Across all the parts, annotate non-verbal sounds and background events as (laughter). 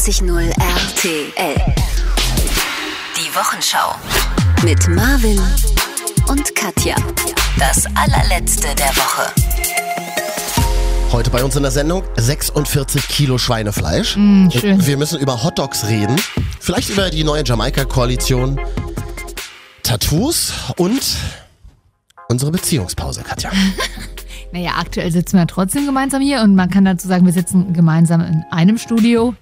94.0 RTL. Die Wochenschau. Mit Marvin und Katja. Das allerletzte der Woche. Heute bei uns in der Sendung 46 Kilo Schweinefleisch. schön. Wir müssen über Hotdogs reden. Vielleicht über die neue Jamaika-Koalition. Tattoos und unsere Beziehungspause, Katja. (laughs) Naja, aktuell sitzen wir trotzdem gemeinsam hier und man kann dazu sagen, wir sitzen gemeinsam in einem Studio.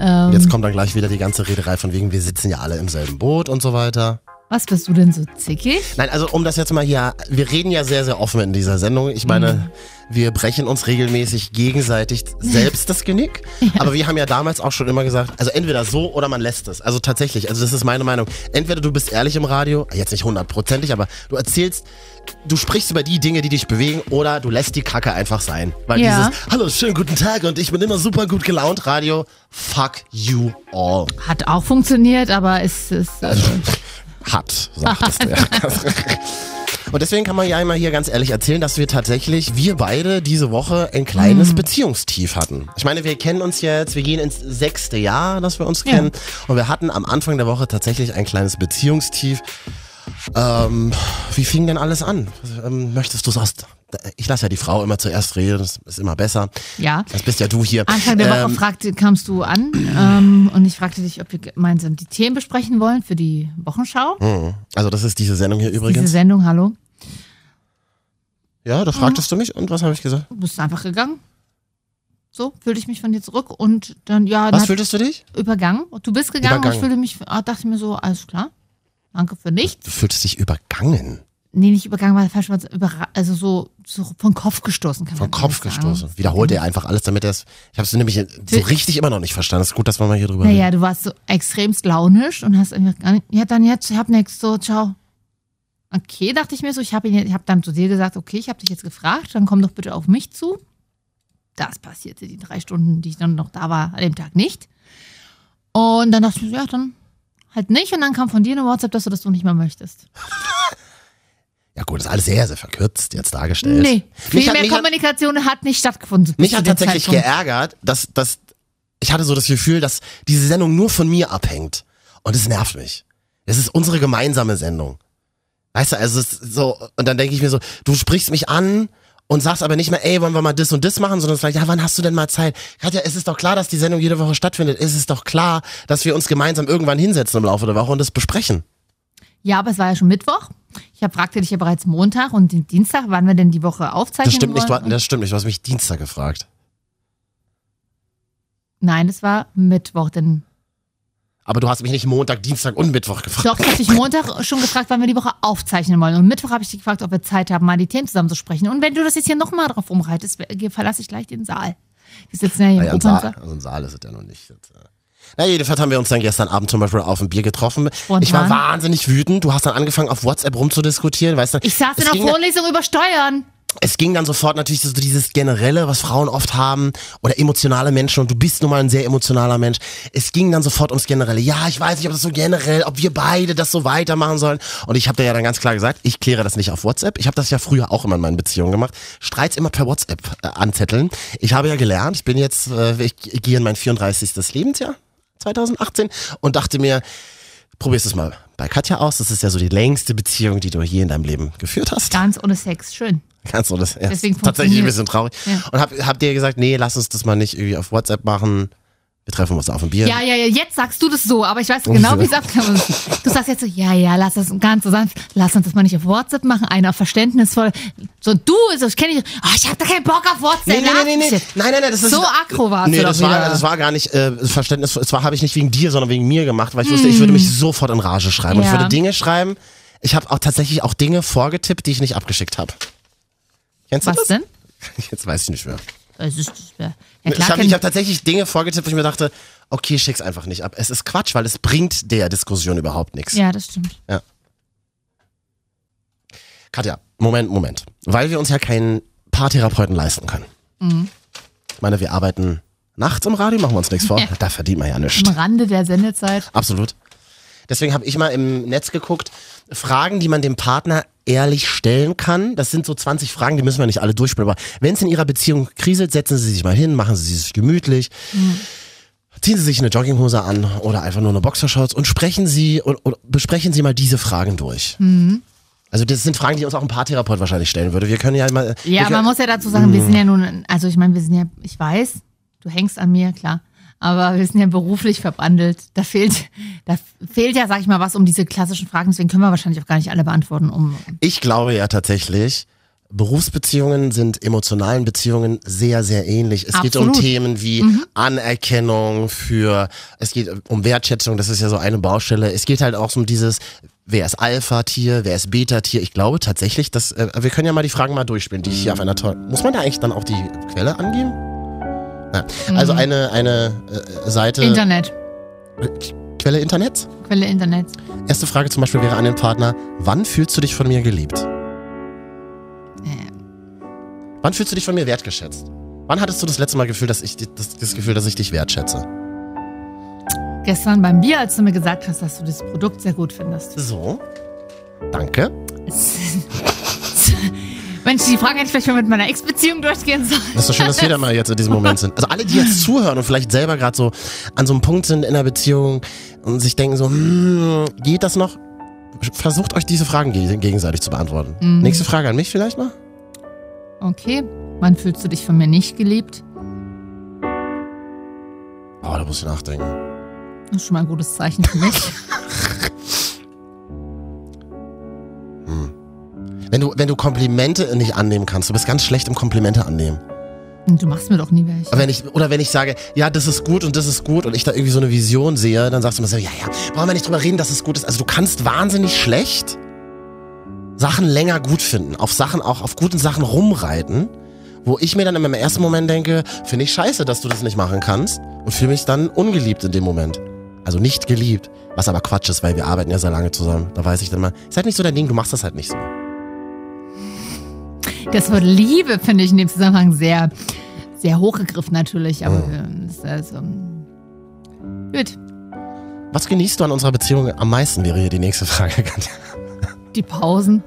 Ähm, Jetzt kommt dann gleich wieder die ganze Rederei von wegen, wir sitzen ja alle im selben Boot und so weiter. Was bist du denn so zickig? Nein, also um das jetzt mal hier, wir reden ja sehr, sehr offen in dieser Sendung. Ich meine, wir brechen uns regelmäßig gegenseitig selbst das Genick. (laughs) Aber wir haben ja damals auch schon immer gesagt, also entweder so oder man lässt es. Also tatsächlich, also das ist meine Meinung. Entweder du bist ehrlich im Radio, jetzt nicht hundertprozentig, aber du erzählst, du sprichst über die Dinge, die dich bewegen oder du lässt die Kacke einfach sein. Weil Ja. dieses, hallo, schönen guten Tag und ich bin immer super gut gelaunt, Radio, fuck you all. Hat auch funktioniert, aber es ist. Äh, Hat, du (laughs) ja. Und deswegen kann man ja immer hier ganz ehrlich erzählen, dass wir tatsächlich, wir beide diese Woche ein kleines Beziehungstief hatten. Ich meine, wir kennen uns jetzt, wir gehen ins sechste Jahr, dass wir uns Ja. kennen. Und wir hatten am Anfang der Woche tatsächlich ein kleines Beziehungstief. Ähm, wie fing denn alles an? Ähm, möchtest du sagst, ich lasse ja die Frau immer zuerst reden, das ist immer besser. ja. Das bist ja du hier. Anfang der Woche Ähm, fragte, kamst du an ähm, und ich fragte dich, ob wir gemeinsam die Themen besprechen wollen für die Wochenschau. mhm. also das ist diese Sendung hier Diese übrigens. Sendung, hallo. Ja, da fragtest du mich und was habe ich gesagt? Du bist einfach gegangen. So, fühlte ich mich von dir zurück und dann, ja, Was fühltest du dich? übergangen. Du bist gegangen und ich Übergangen. fühlte mich, ah, dachte mir so, alles klar. Danke für nichts. Du fühltest dich übergangen. Nee, nicht übergangen, war falsch, also so, so vom Kopf gestoßen, kann Vom Kopf sagen. gestoßen. Wiederholt er einfach alles, damit er es. Ich habe es nämlich so richtig immer noch nicht verstanden. Es ist gut, dass wir mal hier drüber reden. Naja, du warst so extremst launisch und hast einfach gar nicht, ja, dann jetzt, ich hab nix, so, ciao. Okay, dachte ich mir so, ich habe ich hab dann zu dir gesagt, okay, ich habe dich jetzt gefragt, dann komm doch bitte auf mich zu. Das passierte die drei Stunden, die ich dann noch da war, an dem Tag nicht. Und dann dachte ich mir, so, ja, dann halt nicht. Und dann kam von dir eine WhatsApp, dass du das so nicht mehr möchtest. (laughs) Ja gut, das ist alles sehr, sehr verkürzt jetzt dargestellt. Nee, viel hat, mehr mich hat, Kommunikation hat nicht stattgefunden. mich hat tatsächlich Zeitpunkt. geärgert, dass, dass ich hatte so das Gefühl, dass diese Sendung nur von mir abhängt. Und es nervt mich. Es ist unsere gemeinsame Sendung. Weißt du, also es ist so, und dann denke ich mir so, du sprichst mich an und sagst aber nicht mehr, ey, wollen wir mal das und das machen, sondern vielleicht, ja, wann hast du denn mal Zeit? Katja, es ist doch klar, dass die Sendung jede Woche stattfindet. Es ist doch klar, dass wir uns gemeinsam irgendwann hinsetzen im Laufe der Woche und das besprechen. Ja, aber es war ja schon Mittwoch. Ich hab, fragte dich ja bereits Montag und den Dienstag, wann wir denn die Woche aufzeichnen Das stimmt nicht, du, das stimmt nicht, du hast mich Dienstag gefragt. Nein, es war Mittwoch, denn Aber du hast mich nicht Montag, Dienstag und Mittwoch gefragt. doch, ich habe dich Montag schon gefragt, wann wir die Woche aufzeichnen wollen. Und Mittwoch habe ich dich gefragt, ob wir Zeit haben, mal die Themen zusammen zu sprechen. Und wenn du das jetzt hier nochmal drauf rumreitest, wer- verlasse ich gleich den Saal. Wir sitzen ja hier Naja, im ein Saal, Opernsaal. also ein Saal ist es ja noch nicht. Äh. Na, jedenfalls haben wir uns dann gestern Abend zum Beispiel auf ein Bier getroffen. Spontan. Ich war wahnsinnig wütend. Du hast dann angefangen, auf WhatsApp rumzudiskutieren, weißt du? Ich saß in der Vorlesung über Steuern. es ging dann sofort natürlich so dieses Generelle, was Frauen oft haben, oder emotionale Menschen, und du bist nun mal ein sehr emotionaler Mensch. Es ging dann sofort ums Generelle. Ja, ich weiß nicht, ob das so generell, ob wir beide das so weitermachen sollen. Und ich habe dir ja dann ganz klar gesagt, ich kläre das nicht auf WhatsApp. Ich habe das ja früher auch immer in meinen Beziehungen gemacht. Streits immer per WhatsApp äh, anzetteln. Ich habe ja gelernt, ich bin jetzt, äh, ich gehe in mein 34. Lebensjahr, 2018, und dachte mir, probierst es mal bei Katja aus. Das ist ja so die längste Beziehung, die du je in deinem Leben geführt hast. Ganz ohne Sex, schön. Kannst du das? Ja, Deswegen tatsächlich ein bisschen traurig. Ja. Und hab, hab dir gesagt, nee, lass uns das mal nicht irgendwie auf WhatsApp machen. Wir treffen uns auf ein Bier. Ja, ja, ja, jetzt sagst du das so, aber ich weiß genau, wie es abkam. Du sagst jetzt so, ja, ja, lass das ganz so sanft, lass uns das mal nicht auf WhatsApp machen, einer verständnisvoll. So, du, so, ich kenne dich, oh, ich hab da keinen Bock auf WhatsApp. Nee, nee, nee, nee, nee. Nein, nein, nein, das ist So aggro warst Nee, das war, das war gar nicht äh, Verständnis. Es war habe ich nicht wegen dir, sondern wegen mir gemacht, weil ich wusste, ich würde mich sofort in Rage schreiben. Und ich würde Dinge schreiben. Ich habe auch tatsächlich auch Dinge vorgetippt, die ich nicht abgeschickt habe. Kennst du Was das? denn? (laughs) Jetzt weiß ich nicht mehr. Das ist, ja, ich klar, habe ich hab tatsächlich Dinge vorgetippt, wo ich mir dachte, okay, schick's einfach nicht ab. Es ist Quatsch, weil es bringt der Diskussion überhaupt nichts. ja, das stimmt. Katja, Moment, Moment. Weil wir uns ja keinen Paartherapeuten leisten können. Mhm. Ich meine, wir arbeiten nachts im Radio, machen wir uns nichts vor. Ja. (laughs) Da verdient man ja nichts. Am Rande der Sendezeit. Absolut. Deswegen habe ich mal im Netz geguckt, Fragen, die man dem Partner ehrlich stellen kann. Das sind so 20 Fragen, die müssen wir nicht alle durchspielen. Aber wenn es in ihrer Beziehung kriselt, setzen Sie sich mal hin, machen Sie sich gemütlich. Ziehen Sie sich eine Jogginghose an oder einfach nur eine Boxershorts und sprechen Sie und, und besprechen Sie mal diese Fragen durch. Mhm. Also das sind Fragen, die uns auch ein Paartherapeut wahrscheinlich stellen würde. Wir können ja mal. Ja, man muss ja dazu sagen, wir sind ja nun, also ich meine, wir sind ja, ich weiß, du hängst an mir, klar. Aber wir sind ja beruflich verbandelt. Da fehlt, da fehlt ja, sag ich mal, was um diese klassischen Fragen. Deswegen können wir wahrscheinlich auch gar nicht alle beantworten. Um Ich glaube ja tatsächlich, Berufsbeziehungen sind emotionalen Beziehungen sehr, sehr ähnlich. Es geht um Absolut. Themen wie Anerkennung für, es geht um Wertschätzung, das ist ja so eine Baustelle. Es geht halt auch um dieses, wer ist Alpha-Tier, wer ist Beta-Tier. Ich glaube tatsächlich, dass, äh, wir können ja mal die Fragen mal durchspielen, die ich hier auf einer tollen, muss man da eigentlich dann auch die Quelle angeben? Ja. Also eine, eine äh, Seite, Internet, Quelle Internet? Quelle Internet. Erste Frage zum Beispiel wäre an den Partner, wann fühlst du dich von mir geliebt? Äh, Wann fühlst du dich von mir wertgeschätzt? Wann hattest du das letzte Mal Gefühl, dass ich das, das Gefühl, dass ich dich wertschätze? gestern beim Bier, als du mir gesagt hast, dass du das Produkt sehr gut findest. So. Danke. (laughs) Mensch, die Frage hätte ich vielleicht mal mit meiner Ex-Beziehung durchgehen sollen. Das ist so schön, dass wir da mal jetzt in diesem Moment sind. Also alle, die jetzt zuhören und vielleicht selber gerade so an so einem Punkt sind in der Beziehung und sich denken so, hm, geht das noch? Versucht euch diese Fragen ge- gegenseitig zu beantworten. Mhm. Nächste Frage an mich vielleicht mal. Okay, wann fühlst du dich von mir nicht geliebt? Oh, da muss ich nachdenken. Das ist schon mal ein gutes Zeichen für mich. (laughs) Wenn du, wenn du Komplimente nicht annehmen kannst, du bist ganz schlecht im Komplimente annehmen. Und Du machst mir doch nie welche. Wenn ich, oder wenn ich sage, ja, das ist gut und das ist gut und ich da irgendwie so eine Vision sehe, dann sagst du mir so, ja, ja, brauchen wir nicht drüber reden, dass es gut ist. Also du kannst wahnsinnig schlecht Sachen länger gut finden, auf Sachen, auch auf guten Sachen rumreiten, wo ich mir dann im ersten Moment denke, finde ich scheiße, dass du das nicht machen kannst und fühle mich dann ungeliebt in dem Moment. Also nicht geliebt, was aber Quatsch ist, weil wir arbeiten ja sehr lange zusammen. Da weiß ich dann mal, ist halt nicht so dein Ding, du machst das halt nicht so. Das Wort Liebe finde ich in dem Zusammenhang sehr, sehr hochgegriffen natürlich. Aber äh, das ist also, gut. Was genießt du an unserer Beziehung am meisten, wäre hier die nächste Frage. (laughs) Die Pausen.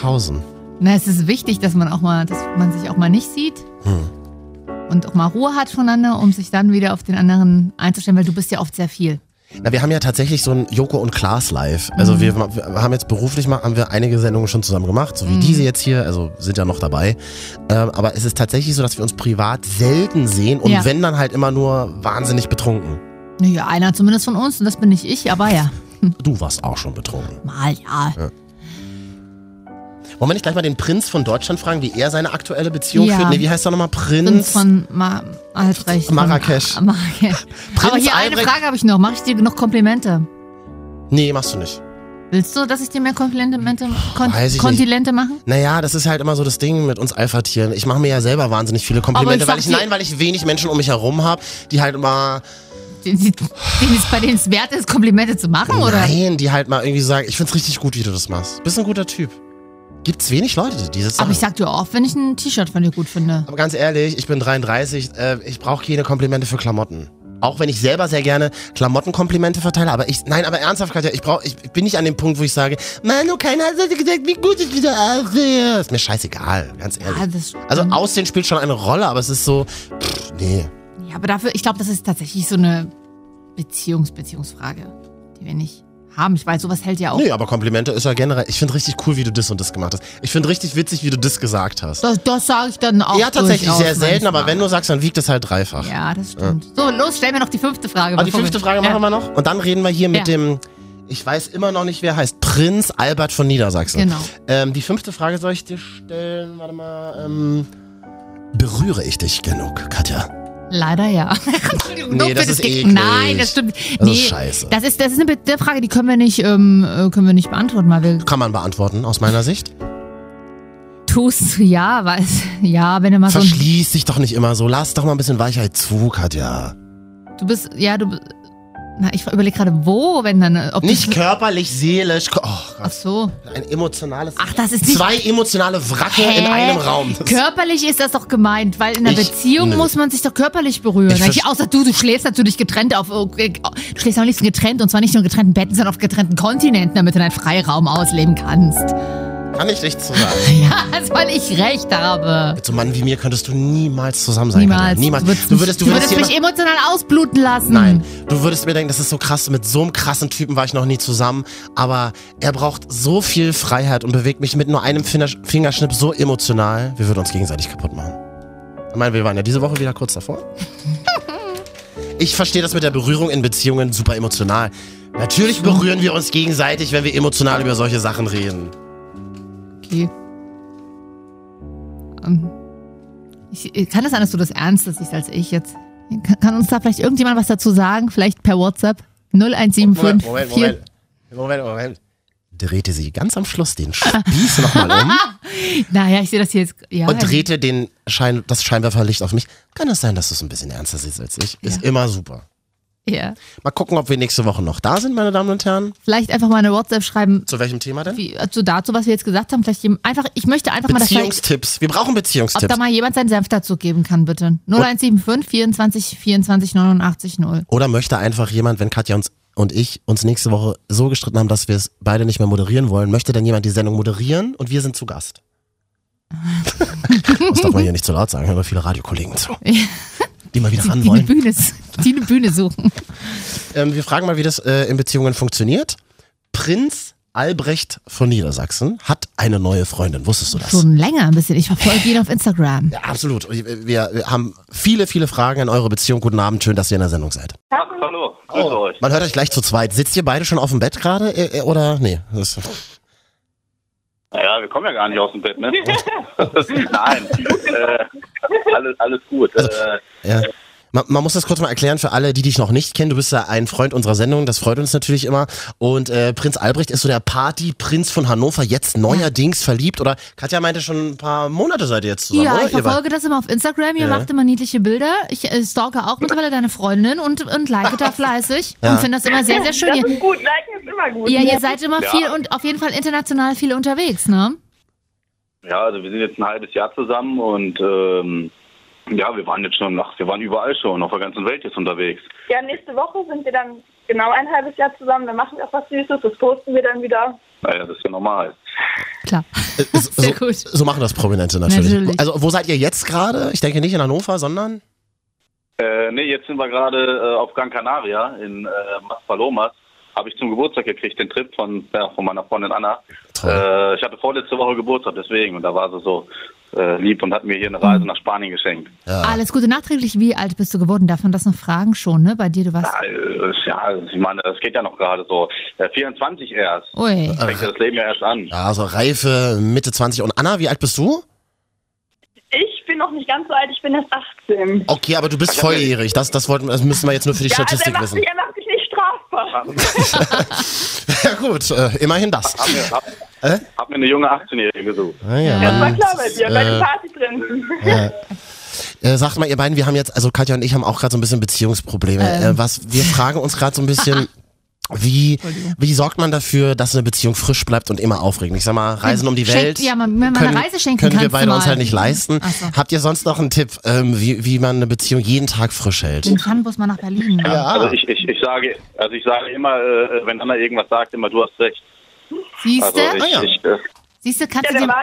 Pausen. Na, es ist wichtig, dass man auch mal, dass man sich auch mal nicht sieht. Und auch mal Ruhe hat voneinander, um sich dann wieder auf den anderen einzustellen, weil du bist ja oft sehr viel. Na, wir haben ja tatsächlich so ein Joko und Klaas Live. Also wir, wir haben jetzt beruflich mal, haben wir einige Sendungen schon zusammen gemacht, so wie diese jetzt hier, also sind ja noch dabei. Ähm, aber es ist tatsächlich so, dass wir uns privat selten sehen und Ja. wenn dann halt immer nur wahnsinnig betrunken. Naja, einer zumindest von uns und das bin nicht ich, aber ja. Du warst auch schon betrunken. Mal, ja. Wollen wir nicht gleich mal den Prinz von Deutschland fragen, wie er seine aktuelle Beziehung Ja. führt? Nee, wie heißt er nochmal? Prinz? Prinz von Ma Albrecht. von- Marrakesch. Ah, Marrakesch. (laughs) Prinz aber hier eine Albrecht- Frage habe ich noch. Mache ich dir noch Komplimente? Nee, machst du nicht. Willst du, dass ich dir mehr Komplimente, Kon ich Kontinente mache? Naja, das ist halt immer so das Ding mit uns Alpha-Tieren. Ich mache mir ja selber wahnsinnig viele Komplimente, Aber weil ich ich, nein, weil ich wenig Menschen um mich herum habe, die halt immer den, den es bei denen es wert ist, Komplimente zu machen, oder? Nein, die halt mal irgendwie sagen, ich find's richtig gut, wie du das machst. Bist ein guter Typ. Gibt's wenig Leute, die sagen. Aber ich sag dir oft, wenn ich ein T-Shirt von dir gut finde. Aber ganz ehrlich, ich bin 33, äh, ich brauche keine Komplimente für Klamotten. Auch wenn ich selber sehr gerne Klamottenkomplimente verteile, aber ich, nein, aber ernsthaft, Katja, ich brauch, ich, bin nicht an dem Punkt, wo ich sage, Manu, keiner hat gesagt, wie gut ich wieder aussehe. Ist mir scheißegal, ganz ehrlich. Stimmt. Also Aussehen spielt schon eine Rolle, aber es ist so, pff, nee. Ja, aber dafür, ich glaube, das ist tatsächlich so eine Beziehungs-Beziehungsfrage, die wir nicht haben. Ich weiß, sowas hält ja auch. Nee, aber Komplimente ist ja generell, ich finde richtig cool, wie du das und das gemacht hast. Ich finde richtig witzig, wie du das gesagt hast. Das, das sage ich dann auch. ja, tatsächlich sehr selten, aber manchmal. wenn du sagst, dann wiegt es halt dreifach. Ja, das stimmt. So, los, stell mir noch die fünfte Frage. Aber die bevor fünfte wir- Frage ja. machen wir noch. Und dann reden wir hier mit Ja. dem, ich weiß immer noch nicht, wer er heißt, Prinz Albert von Niedersachsen. Genau. Ähm, die fünfte Frage soll ich dir stellen. Warte mal. Ähm, berühre ich dich genug, Katja? Leider ja. (laughs) Entschuldigung, Nee, das ist eklig. Nein, das stimmt. Das nee, ist scheiße. Das ist, das ist eine Be- Frage, die können wir nicht, ähm, äh, können wir nicht beantworten, weil wir Kann man beantworten, aus meiner Sicht. tust ja, weil (laughs) ja, wenn du mal so Verschließ dich doch nicht immer so. Lass doch mal ein bisschen Weichheit zu, Katja. du bist, ja, du, na, ich überlege gerade, wo, wenn dann, ob Nicht körperlich, seelisch. Oh ach so. ein emotionales. Ach, das ist nicht Zwei emotionale Wracke in Hä? einem Raum. Das- Körperlich ist das doch gemeint, weil in einer Ich- Beziehung nö. muss man sich doch körperlich berühren. Ich Ich verst- außer du, du schläfst natürlich getrennt auf, äh, du schläfst am liebsten getrennt und zwar nicht nur in getrennten Betten, sondern auf getrennten Kontinenten, damit du deinen Freiraum ausleben kannst. Kann ich nichts zu sagen. (laughs) Ja, weil ich recht habe. Mit so einem Mann wie mir könntest du niemals zusammen sein. Niemals. Katja. Niemals. Du würdest, Du würdest, du würdest, mich emotional ausbluten lassen. Nein, du würdest mir denken, das ist so krass, mit so einem krassen Typen war ich noch nie zusammen, aber er braucht so viel Freiheit und bewegt mich mit nur einem Finger- Fingerschnipp so emotional, wir würden uns gegenseitig kaputt machen. Ich meine, wir waren ja diese Woche wieder kurz davor. (laughs) Ich verstehe das mit der Berührung in Beziehungen super emotional. Natürlich berühren wir uns gegenseitig, wenn wir emotional über solche Sachen reden. Okay. Ähm, ich, kann es sein, dass du das ernster siehst als ich jetzt? Kann, kann uns da vielleicht irgendjemand was dazu sagen? Vielleicht per WhatsApp? 0175 Moment, Moment, Moment. Moment, Moment. Drehte sie ganz am Schluss den Spieß nochmal um (laughs) Naja, ich sehe das hier jetzt. Ja, und drehte den Schein, das Scheinwerferlicht auf mich. Kann es sein, dass du es ein bisschen ernster siehst als ich? Ist Ja. immer super. Ja. Mal gucken, ob wir nächste Woche noch da sind, meine Damen und Herren. Vielleicht einfach mal eine WhatsApp schreiben, Zu welchem Thema denn? wie, zu dazu, was wir jetzt gesagt haben. Vielleicht jem- einfach, ich möchte einfach mal, dass vielleicht, Beziehungstipps. Wir brauchen ob Beziehungstipps. da mal jemand seinen Senf dazu geben kann, bitte. 0175 24 24 89 0. Oder möchte einfach jemand, wenn Katja uns und ich uns nächste Woche so gestritten haben, dass wir es beide nicht mehr moderieren wollen, möchte dann jemand die Sendung moderieren und wir sind zu Gast? das darf man hier nicht zu laut sagen, hören aber viele Radiokollegen zu. Die mal wieder Die, ran die, eine wollen. Bühne, die eine Bühne suchen. (laughs) Ähm, wir fragen mal, wie das äh, in Beziehungen funktioniert. Prinz Albrecht von Niedersachsen hat eine neue Freundin. Wusstest du das? Schon länger ein bisschen. Ich verfolge ihn auf Instagram. Ja, absolut. Wir, wir haben viele, viele Fragen an eure Beziehung. Guten Abend, schön, dass ihr in der Sendung seid. Hallo, grüße euch. Man hört euch gleich zu zweit. Sitzt ihr beide schon auf dem Bett gerade? äh, äh, Oder? Nee. Das Naja, wir kommen ja gar nicht aus dem Bett, ne? (laughs) (laughs) Nein, äh, alles, alles gut. Also, Äh, ja. Man, man muss das kurz mal erklären für alle, die dich noch nicht kennen. Du bist ja ein Freund unserer Sendung, das freut uns natürlich immer. Und äh, Prinz Albrecht ist so der Partyprinz von Hannover, jetzt neuerdings verliebt. Oder Katja meinte schon ein paar Monate seid ihr jetzt zusammen, Ja, oder? ich verfolge das immer auf Instagram. Ihr Ja. macht immer niedliche Bilder. Ich äh, stalke auch mittlerweile deine Freundin und, und like da fleißig. (laughs) Ja. Und finde das immer sehr, sehr schön. Das Ihr, ist gut, liken ist immer gut. ja, ihr seid immer Ja. viel und auf jeden Fall international viel unterwegs, ne? ja, also wir sind jetzt ein halbes Jahr zusammen und ähm, ja, wir waren jetzt schon, ach, wir waren überall schon, auf der ganzen Welt jetzt unterwegs. Ja, nächste Woche sind wir dann genau ein halbes Jahr zusammen. Dann machen wir auch was Süßes. Das posten wir dann wieder. Naja, das ist ja normal. Klar. so, (laughs) Sehr gut. so machen das Prominente natürlich. Natürlich. Also wo seid ihr jetzt gerade? Ich denke nicht in Hannover, sondern Äh, nee, jetzt sind wir gerade äh, auf Gran Canaria in äh, Maspalomas. Habe ich zum Geburtstag gekriegt, den Trip von, ja, von meiner Freundin Anna. Äh, ich hatte vorletzte Woche Geburtstag, deswegen. Und da war sie so äh, lieb und hat mir hier eine Reise nach Spanien geschenkt. ja. Alles Gute nachträglich. Wie alt bist du geworden? Darf man das noch fragen schon, ne? Bei dir, du warst. Äh, Ja, ich meine, das geht ja noch gerade so. Äh, 24 erst. Ui. Fängt ja das Leben ja erst an. ja, also reife Mitte 20. Und Anna, wie alt bist du? Ich bin noch nicht ganz so alt. Ich bin erst 18. Okay, aber du bist volljährig. Das, das, wollten, das müssen wir jetzt nur für die Ja, also Statistik macht, wissen. Er strafbar. (laughs) Ja gut, äh, immerhin das. Hab mir, hab, Äh? hab mir eine junge 18-Jährige gesucht. Ah, ja. Das war klar bei dir, bei äh, den Partyprinzen. Äh, sagt mal, ihr beiden, wir haben jetzt, also Katja und ich haben auch gerade so ein bisschen Beziehungsprobleme. Ähm. Äh, was, wir fragen uns gerade so ein bisschen, (laughs) wie, wie sorgt man dafür, dass eine Beziehung frisch bleibt und immer aufregend? Ich sag mal, Reisen um die Schenkt- Welt. ja, man- wenn man eine Reise schenken können wir beide uns halt nicht leisten. So. Habt ihr sonst noch einen Tipp, ähm, wie, wie man eine Beziehung jeden Tag frisch hält? Den Fernbus mal nach Berlin. Ja. Also ich, ich, ich sage, also ich sage immer, äh, wenn Anna irgendwas sagt, immer du hast recht. Siehst Also du? ich, Ah, ja. ich äh, Siehst du, kannst Ja, du dir.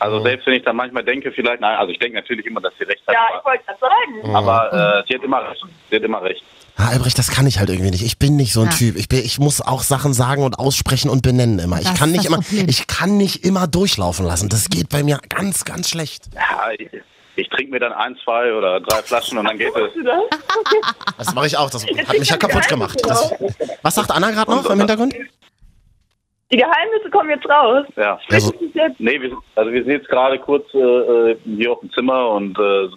also selbst wenn ich dann manchmal denke, vielleicht, nein, also ich denke natürlich immer, dass sie recht hat. Ja, ich wollte gerade sagen. aber äh, sie hat immer recht. Sie hat immer recht. Ah, Albrecht, das kann ich halt irgendwie nicht. Ich bin nicht so ein Ja. Typ. Ich, bin, ich muss auch Sachen sagen und aussprechen und benennen immer. Ich kann nicht immer, Problem. ich kann nicht immer durchlaufen lassen. Das geht bei mir ganz, ganz schlecht. Ja, ich, ich trinke mir dann ein, zwei oder drei Flaschen und dann geht es. Das? Das mache ich auch. Das hat mich ja kaputt gemacht. Das, was sagt Anna gerade noch im Hintergrund? Die Geheimnisse kommen jetzt raus. Ja. Also, jetzt. Nee, wir, also wir sind jetzt gerade kurz äh, hier auf dem Zimmer und äh,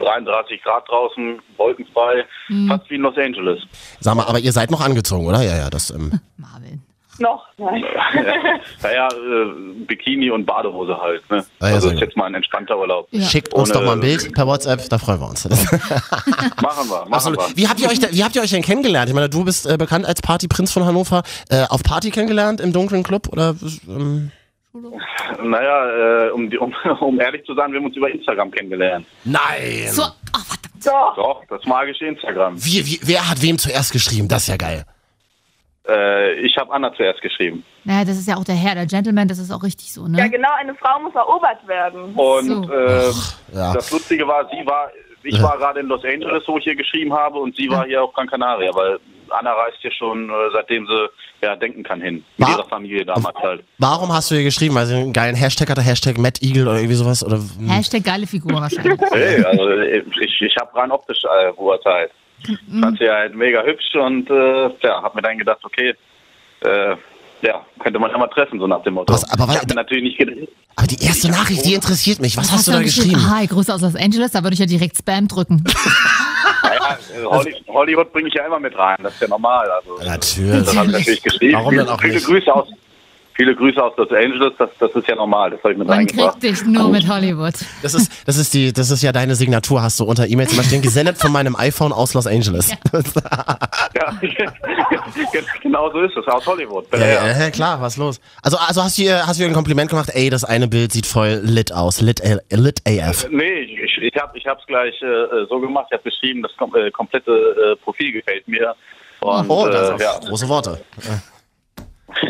33 Grad draußen, wolkenfrei, fast wie in Los Angeles. sag mal, aber ihr seid noch angezogen, oder? Ja, ja, das. Ähm, (laughs) Marvin. Noch, nein. Naja, (laughs) äh, Bikini und Badehose halt. Ne? Ah ja, also ist jetzt mal ein entspannter Urlaub. Ja. Schickt uns Ohne- doch mal ein Bild per WhatsApp, da freuen wir uns. (laughs) Machen wir, machen Absolut. wir. Wie habt ihr euch, da, wie habt ihr euch denn kennengelernt? Ich meine, du bist äh, bekannt als Partyprinz von Hannover. Äh, auf Party kennengelernt im dunklen Club oder? Ähm, Naja, äh, um, um, (laughs) um ehrlich zu sein, wir haben uns über Instagram kennengelernt. nein. So, ach, verdammt. Doch. Doch, das magische Instagram. Wie, wie, wer hat wem zuerst geschrieben? Das ist ja geil. Äh, ich habe Anna zuerst geschrieben. Naja, das ist ja auch der Herr, der Gentleman, das ist auch richtig so, ne? Ja, genau, eine Frau muss erobert werden. Und So. äh, ja. das Lustige war, sie war, ich war gerade in Los Angeles, wo ich hier geschrieben habe, und sie war hier auf Gran Canaria, weil Anna reist hier schon, äh, seitdem sie ja denken kann, hin. Mit War- ihrer Familie damals halt. Warum hast du ihr geschrieben? Weil sie einen geilen Hashtag hatte, Hashtag Matt Eagle oder irgendwie sowas? Oder, Hashtag geile Figur wahrscheinlich. (laughs) Hey, also ich, ich habe rein optisch äh, beurteilt. Fand sie halt mega hübsch und äh, ja, hab mir dann gedacht, okay, äh, ja, könnte man ja mal treffen, so nach dem Motto. Was, aber ich mir natürlich nicht aber die erste Nachricht, die interessiert mich. Was, hast du da dann geschrieben? Hi, Grüße aus Los Angeles, da würde ich ja direkt Spam drücken. (laughs) Naja, Holly, Hollywood bringe ich ja immer mit rein, das ist ja normal. Also, Natürlich. Das habe ich natürlich geschrieben. Warum denn auch viele, nicht? Grüße aus, viele Grüße aus Los Angeles, das, das ist ja normal, das habe ich mit Man kriegt dich nur mit Hollywood. Das ist, das ist die, das ist ja deine Signatur, hast du unter E-Mails immer stehen, gesendet von meinem iPhone aus Los Angeles. Ja, (laughs) (laughs) genau so ist es, aus Hollywood. Ja, ja, ja, klar, was los? Also, also hast du ihr, hast du ihr ein Kompliment gemacht? Ey, das eine Bild sieht voll lit aus, lit, äh, lit AF. Nee, ich, ich habe ich hab's gleich äh, so gemacht, ich habe beschrieben, das kom äh, komplette äh, Profil gefällt mir. Und, Oh, das äh, ist ja. große Worte.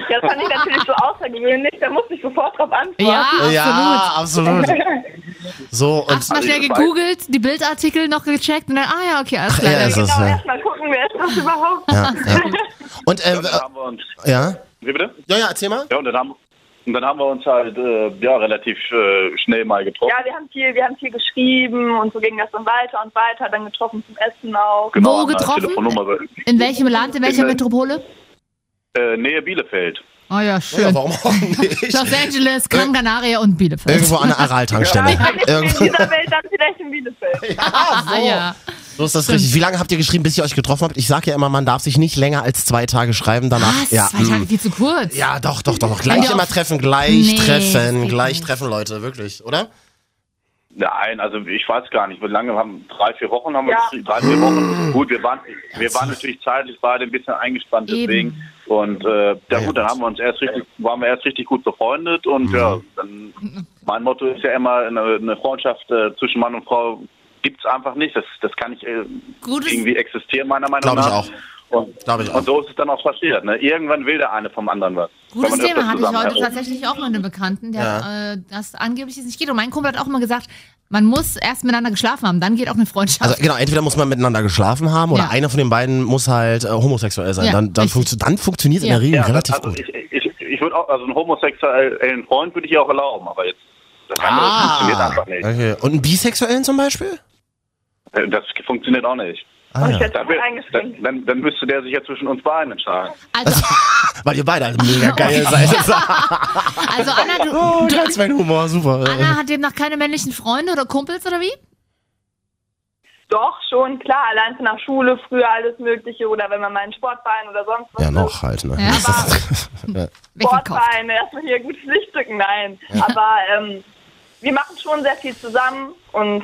Das fand ich natürlich so außergewöhnlich, da musste ich sofort drauf antworten. Ja, absolut. Ja, absolut. So, und Hast mal schnell gegoogelt, die Bildartikel noch gecheckt und dann, ah ja, okay, alles klar. ja, ist Genau, ja. erstmal gucken, wer ist das überhaupt? ja, ja. Und, äh, dann haben wir uns, ja? wie bitte? Ja, ja, erzähl mal. Ja, und dann haben, und dann haben wir uns halt äh, ja, relativ äh, schnell mal getroffen. Ja, wir haben viel, wir haben viel geschrieben und so ging das dann weiter und weiter, dann getroffen zum Essen auch. Genau, Wo getroffen? In welchem Land, in welcher In, Metropole? Äh, Nähe Bielefeld. Oh ja, Ja, schön. warum auch (laughs) nicht? Los Angeles, Gran Canaria und Bielefeld. Irgendwo an der (laughs) Araltankstelle. In Irgendwo. dieser Welt dann vielleicht in Bielefeld. (laughs) Ah, ja. So ist das richtig. Wie lange habt ihr geschrieben, bis ihr euch getroffen habt? Ich sage ja immer, man darf sich nicht länger als zwei Tage schreiben. Danach. Was? Ja, Zwei Tage viel zu kurz. ja, doch, doch, doch. Gleich immer treffen, gleich Nee, treffen, gleich treffen, Leute, wirklich, oder? Nein, also ich weiß gar nicht, wie lange haben drei, vier Wochen haben wir Ja. geschrieben, drei, vier Wochen. Gut, wir waren, wir waren natürlich zeitlich beide ein bisschen eingespannt deswegen. Eben. Und äh, ja Ja, gut, dann haben wir uns erst richtig, waren wir erst richtig gut befreundet und ja, dann mein Motto ist ja immer eine, eine Freundschaft äh, zwischen Mann und Frau gibt's einfach nicht. Das, das kann nicht äh, irgendwie existieren meiner Meinung Glaub nach. ich auch. Und so ist es dann auch passiert. Ne? Irgendwann will der eine vom anderen was. Gutes Thema hatte ich heute tatsächlich auch mal eine Bekannten, der Ja. äh, das angeblich jetzt nicht geht. Und mein Kumpel hat auch immer gesagt, man muss erst miteinander geschlafen haben, dann geht auch eine Freundschaft. Also genau, entweder muss man miteinander geschlafen haben oder Ja. einer von den beiden muss halt äh, homosexuell sein. Ja, dann, dann, funktio dann funktioniert in Ja. der Regel Ja, relativ also gut. ich, ich, ich würde auch, also einen homosexuellen Freund würde ich auch erlauben, aber jetzt das andere funktioniert einfach nicht. okay. Und einen bisexuellen zum Beispiel? Äh, Das funktioniert auch nicht. Ah, ich ja. Dann, dann, dann, dann müsste der sich ja zwischen uns beiden entscheiden. Also, (laughs) Weil ihr beide mega (laughs) geil seid. (laughs) also Anna, du, oh, du, ganz mein Humor, super. Anna hat demnach keine männlichen Freunde oder Kumpels oder wie? Doch, schon, klar, allein der Schule, früher alles Mögliche oder wenn man mal einen Sportverein oder sonst was. ja, ist. noch halt, ne? Ja. Sportvereine, erstmal hier gutes Lichtstücken, nein. Aber ähm, wir machen schon sehr viel zusammen und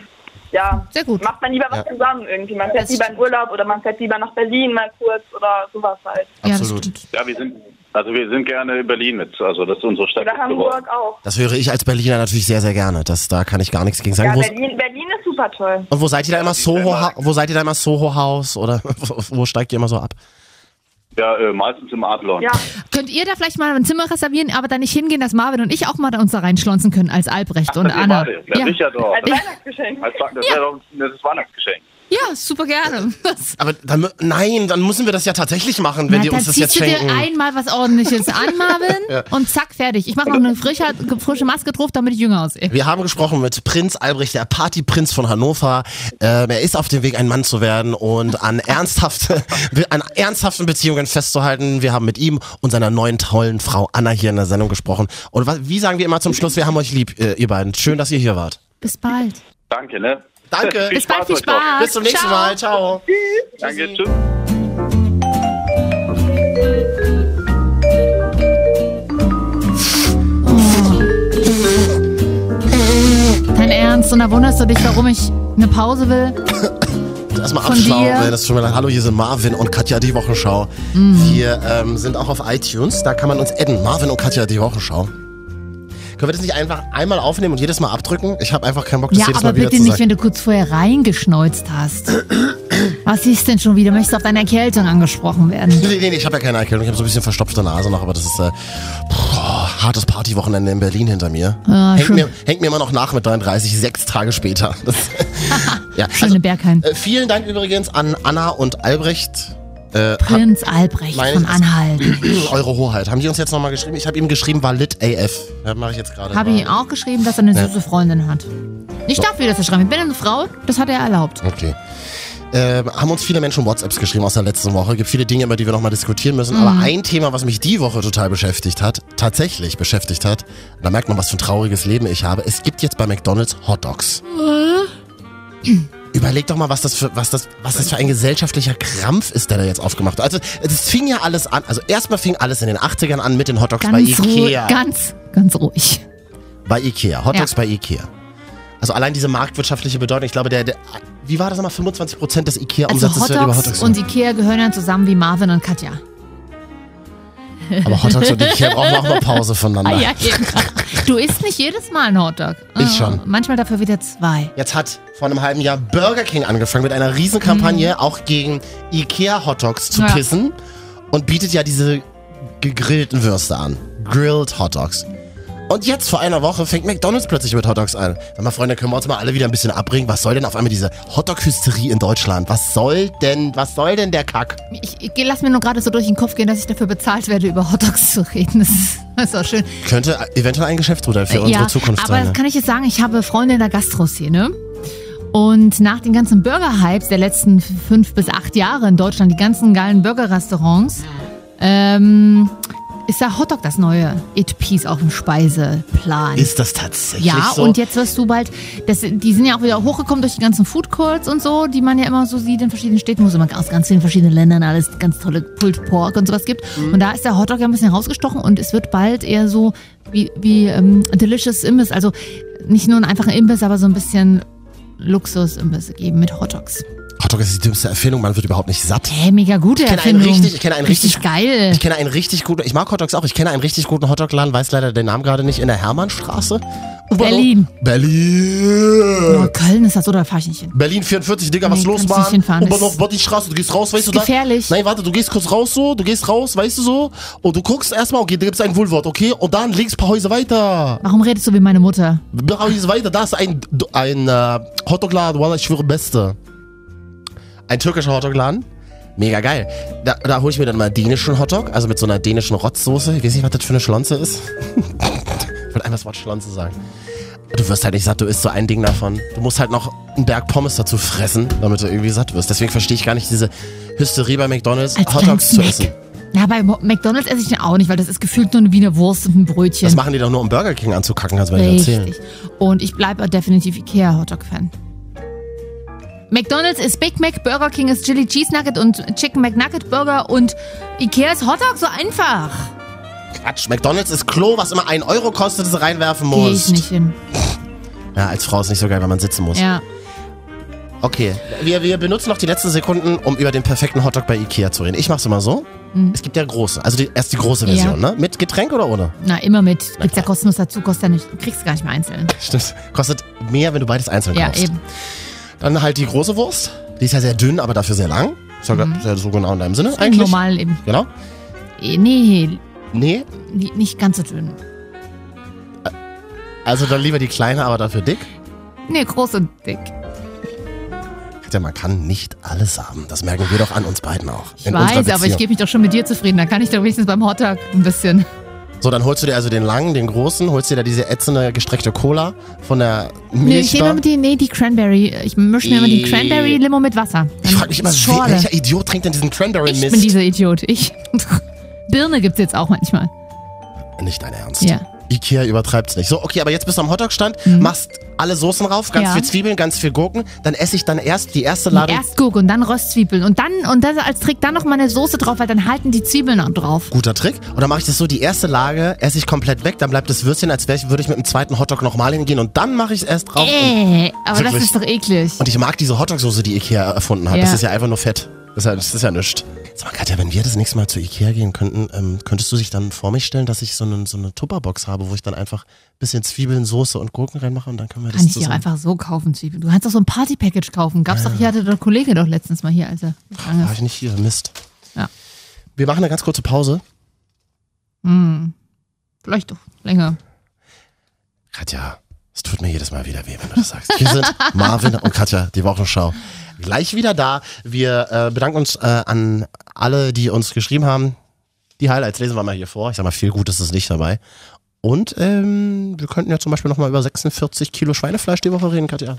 ja, Sehr gut. macht man lieber was Ja. zusammen irgendwie. Man fährt Das lieber in. Urlaub oder man fährt lieber nach Berlin mal kurz oder sowas halt. Absolut. Ja, wir sind, also wir sind gerne in Berlin mit, also das ist unsere Stadt. Oder Hamburg auch. Das höre ich als Berliner natürlich sehr, sehr gerne. Das, da kann ich gar nichts gegen sagen. Ja, Wo, Berlin, Berlin ist super toll. und wo seid ihr da immer Soho? Wo seid ihr da immer Soho Haus oder wo, (laughs) wo steigt ihr immer so ab? Ja, äh, meistens im Adlon. Ja, Könnt ihr da vielleicht mal ein Zimmer reservieren, aber da nicht hingehen, dass Marvin und ich auch mal da uns da reinschlonzen können als Albrecht und Das ihr Anna? beide. Ja, sicher doch. als Weihnachtsgeschenk. Als, das wäre doch das ist Weihnachtsgeschenk. Ja, super gerne. (laughs) Das, Aber dann, nein, dann müssen wir das ja tatsächlich machen, wenn Na, die uns dann das jetzt ziehst du dir schenken. einmal was ordentliches an, (laughs) Marvin, und zack, fertig. Ich mache noch eine frische, frische Maske drauf, damit ich jünger aussehe. Wir haben gesprochen mit Prinz Albrecht, der Partyprinz von Hannover. Ähm, er ist auf dem Weg, ein Mann zu werden und an, ernsthafte, (laughs) an ernsthaften Beziehungen festzuhalten. Wir haben mit ihm und seiner neuen tollen Frau Anna hier in der Sendung gesprochen. Und was, wie sagen wir immer zum Schluss, wir haben euch lieb, äh, ihr beiden. Schön, dass ihr hier wart. Bis bald. Danke, ne? Danke. Viel Bis bald, viel. Spaß. Bis zum nächsten Ciao. Mal. Ciao. Danke, tschüss. Dein Ernst? Und da wunderst du dich, warum ich eine Pause will? (coughs) Erstmal Von abschlauen. dir. Das ist schon mal Hallo, hier sind Marvin und Katja, die Wochenschau. Mhm. Wir ähm, sind auch auf iTunes. Da kann man uns adden. Marvin und Katja, die Wochenschau. Können wir das nicht einfach einmal aufnehmen und jedes Mal abdrücken? Ich habe einfach keinen Bock, das Ja, jedes aber Mal wieder bitte zu nicht, sagen. wenn du kurz vorher reingeschneuzt hast. Was ist denn schon wieder? Möchtest du auf deine Erkältung angesprochen werden? Nee, nee, nee, ich habe ja keine Erkältung. Ich habe so ein bisschen verstopfte Nase noch, aber das ist äh, boah, hartes Partywochenende in Berlin hinter mir. Ah, hängt, schön. mir, hängt mir immer noch nach mit 33, sechs Tage später. Das, (laughs) ja, Schöne Bergheim. äh, vielen Dank übrigens an Anna und Albrecht. Äh, Prinz Albrecht meine von Anhalt. (clears throat) Eure Hoheit. Haben die uns jetzt nochmal geschrieben? Ich habe ihm geschrieben, war lit AF. Ja, mache ich jetzt gerade. Habe ich ihm auch geschrieben, dass er eine süße Freundin hat. Ich darf wieder das schreiben. Ich bin eine Frau, das hat er erlaubt. Okay. Äh, haben uns viele Menschen WhatsApps geschrieben aus der letzten Woche. Gibt viele Dinge, über die wir nochmal diskutieren müssen. Mhm. Aber ein Thema, was mich die Woche total beschäftigt hat, tatsächlich beschäftigt hat, da merkt man, was für ein trauriges Leben ich habe. Es gibt jetzt bei McDonalds Hot Dogs. Überleg doch mal, was das, für, was, das, was das für ein gesellschaftlicher Krampf ist, der da jetzt aufgemacht hat. Also, es fing ja alles an. Also, erstmal fing alles in den 80ern an mit den Hot Dogs bei Ganz ruhig. Ikea. Ganz, ganz ruhig. Bei Ikea. Hot Dogs Ja. bei Ikea. Also allein diese marktwirtschaftliche Bedeutung, ich glaube, der, der wie war das nochmal? 25% des Also Ikea-Umsatzes wird über Hot Hotdogs Dogs. und Ikea gehören dann zusammen wie Marvin und Katja. Aber Hot Dogs und Ikea brauchen auch mal Pause voneinander. Ah, ja, eben. Du isst nicht jedes Mal einen Hotdog. Ich Ah, schon. Manchmal dafür wieder zwei. Jetzt hat vor einem halben Jahr Burger King angefangen mit einer Riesenkampagne, auch gegen Ikea Hot Dogs zu Mhm. Ja. pissen und bietet ja diese gegrillten Würste an. Grilled Hot Dogs. Und jetzt vor einer Woche fängt McDonalds plötzlich mit Hot Dogs an. Sag mal, Freunde, können wir uns mal alle wieder ein bisschen abbringen? Was soll denn auf einmal diese Hotdog-Hysterie in Deutschland? Was soll denn, was soll denn der Kack? Ich, ich lass mir nur gerade so durch den Kopf gehen, dass ich dafür bezahlt werde, über Hotdogs zu reden. Das ist, das ist auch schön. Könnte eventuell ein Geschäftsmodell für ja, unsere Zukunft aber sein. das ne? kann ich jetzt sagen, ich habe Freunde in der Gastroszene. Und nach den ganzen Burger-Hypes der letzten fünf bis acht Jahre in Deutschland, die ganzen geilen Burger-Restaurants, ähm, ist da Hotdog das neue It-Piece auf dem Speiseplan. Ist das tatsächlich ja, so? und jetzt wirst du bald, das, die sind ja auch wieder hochgekommen durch die ganzen Food Courts und so, die man ja immer so sieht in verschiedenen Städten, wo es immer aus ganz vielen verschiedenen Ländern alles ganz tolle Pulled Pork und sowas gibt. Mhm. Und da ist der Hotdog ja ein bisschen rausgestochen und es wird bald eher so wie, wie ähm, Delicious Imbiss, also nicht nur ein einfacher Imbiss, aber so ein bisschen Luxus-Imbiss geben mit Hotdogs. Hotdog ist die dümmste Erfindung, man wird überhaupt nicht satt. Hey, mega gute Ich kenne einen Erfindung. richtig, ich kenne einen richtig, geil. Ich kenne einen richtig guten, ich mag Hotdogs auch, ich kenne einen richtig guten Hotdog-Laden, weiß leider den Namen gerade nicht, in der Hermannstraße. Berlin. Berlin. Oh, Köln ist das so, da fahr ich nicht hin. Berlin 44, Digga, was Nee, los, Mann? ist- Bodystraße, du gehst raus, weißt du da? gefährlich. Nein, warte, du gehst kurz raus so, du gehst raus, weißt du so, und du guckst erstmal, okay, da gibt's ein Wohlwort, okay, und dann links ein paar Häuser weiter. Warum redest du wie meine Mutter? Ein paar Häuser weiter, da ist ein, ein äh, Hotdog-Laden, Wallah, ich schwöre, beste. Ein türkischer Hotdog-Laden. Mega geil. Da, da hole ich mir dann mal dänischen Hotdog, also mit so einer dänischen Rotzsoße. Ich weiß nicht, was das für eine Schlonze ist. ich würde einfach das Wort Schlonze sagen. Du wirst halt nicht satt, du isst so ein Ding davon. Du musst halt noch einen Berg Pommes dazu fressen, damit du irgendwie satt wirst. Deswegen verstehe ich gar nicht diese Hysterie bei McDonalds, Als Hotdogs zu essen. Ja, bei McDonalds esse ich den auch nicht, weil das ist gefühlt nur eine Wiener Wurst und ein Brötchen. Das machen die doch nur, um Burger King anzukacken, kannst du mir nicht erzählen. Und ich bleibe definitiv Ikea Hotdog-Fan. McDonalds ist Big Mac, Burger King ist Chili Cheese Nugget und Chicken McNugget Burger und Ikea ist Hotdog, so einfach. Quatsch, McDonalds ist Klo, was immer 1 Euro kostet, das du reinwerfen Gehe ich musst. nicht hin. Ja, als Frau ist nicht so geil, wenn man sitzen muss. Ja. Okay, wir, wir benutzen noch die letzten Sekunden, um über den perfekten Hotdog bei Ikea zu reden. Ich mach's immer so. Es gibt ja große, also die, erst die große Version, Ja. ne? Mit Getränk oder ohne? Na, immer mit. Gibt's ja kostenlos dazu, kostet ja nicht. Kriegst gar nicht mehr einzeln. Stimmt. Kostet mehr, wenn du beides einzeln Ja, kaufst. eben. Dann halt die große Wurst. Die ist ja sehr dünn, aber dafür sehr lang. Ist ja, ist ja so genau in deinem Sinne eigentlich. Normal eben. Genau. Eh, Nee, Nee, nicht ganz so dünn. also dann lieber die kleine, aber dafür dick. Nee, groß und dick. Ja, man kann nicht alles haben. Das merken wir doch an uns beiden auch. Ich weiß, aber ich gebe mich doch schon mit dir zufrieden. Da kann ich doch wenigstens beim Hotdog ein bisschen. So, dann holst du dir also den langen, den großen, holst dir da diese ätzende gestreckte Cola von der Nee, ich nehme Milchbar. immer die, nee, die Cranberry. Ich mische mir immer die. Cranberry-Limo mit Wasser. ich frage mich immer, Schorle. welcher Idiot trinkt denn diesen Ich bin Cranberry-Mist? dieser Idiot. Ich. (laughs) Birne gibt's jetzt auch manchmal. Nicht dein Ernst. Ja. Ikea übertreibt's nicht. So, okay, aber jetzt bist du am Hotdog-Stand, machst alle Soßen rauf, ganz Mhm. Ja. viel Zwiebeln, ganz viel Gurken, dann esse ich dann erst die erste Ladung. Erst Gurke und dann Röstzwiebeln. Und dann, und dann als Trick dann noch mal eine Soße drauf, weil dann halten die Zwiebeln auch drauf. Guter Trick. Und dann mache ich das so, die erste Lage esse ich komplett weg, dann bleibt das Würstchen, als wäre ich, würde ich mit dem zweiten Hotdog nochmal hingehen und dann mache ich es erst drauf. Äh, aber das Wirklich. ist doch eklig. Und ich mag diese Hotdog-Soße, die Ikea erfunden hat. Ja. Das ist ja einfach nur Fett. Das ist ja, das ist ja nichts. Sag mal, Katja, wenn wir das nächste Mal zu Ikea gehen könnten, ähm, könntest du dich dann vor mich stellen, dass ich so eine, so eine Tupperbox habe, wo ich dann einfach ein bisschen Zwiebeln, Soße und Gurken reinmache und dann können wir das Kann ich dir einfach so kaufen, Zwiebeln. Du kannst doch so ein Party-Package kaufen. Gab's doch, hier hatte der Kollege doch letztens mal hier, als er gegangen War ich nicht hier, Mist. Ja. Wir machen eine ganz kurze Pause. Hm. Vielleicht doch länger. Katja, es tut mir jedes Mal wieder weh, wenn du das sagst. Wir sind (laughs) Marvin und Katja, die Wochenschau. Gleich wieder da. Wir äh, bedanken uns äh, an alle, die uns geschrieben haben. Die Highlights lesen wir mal hier vor. Ich sag mal, viel Gutes ist nicht dabei. Und ähm, wir könnten ja zum Beispiel nochmal über 46 Kilo Schweinefleisch die Woche reden, Katja.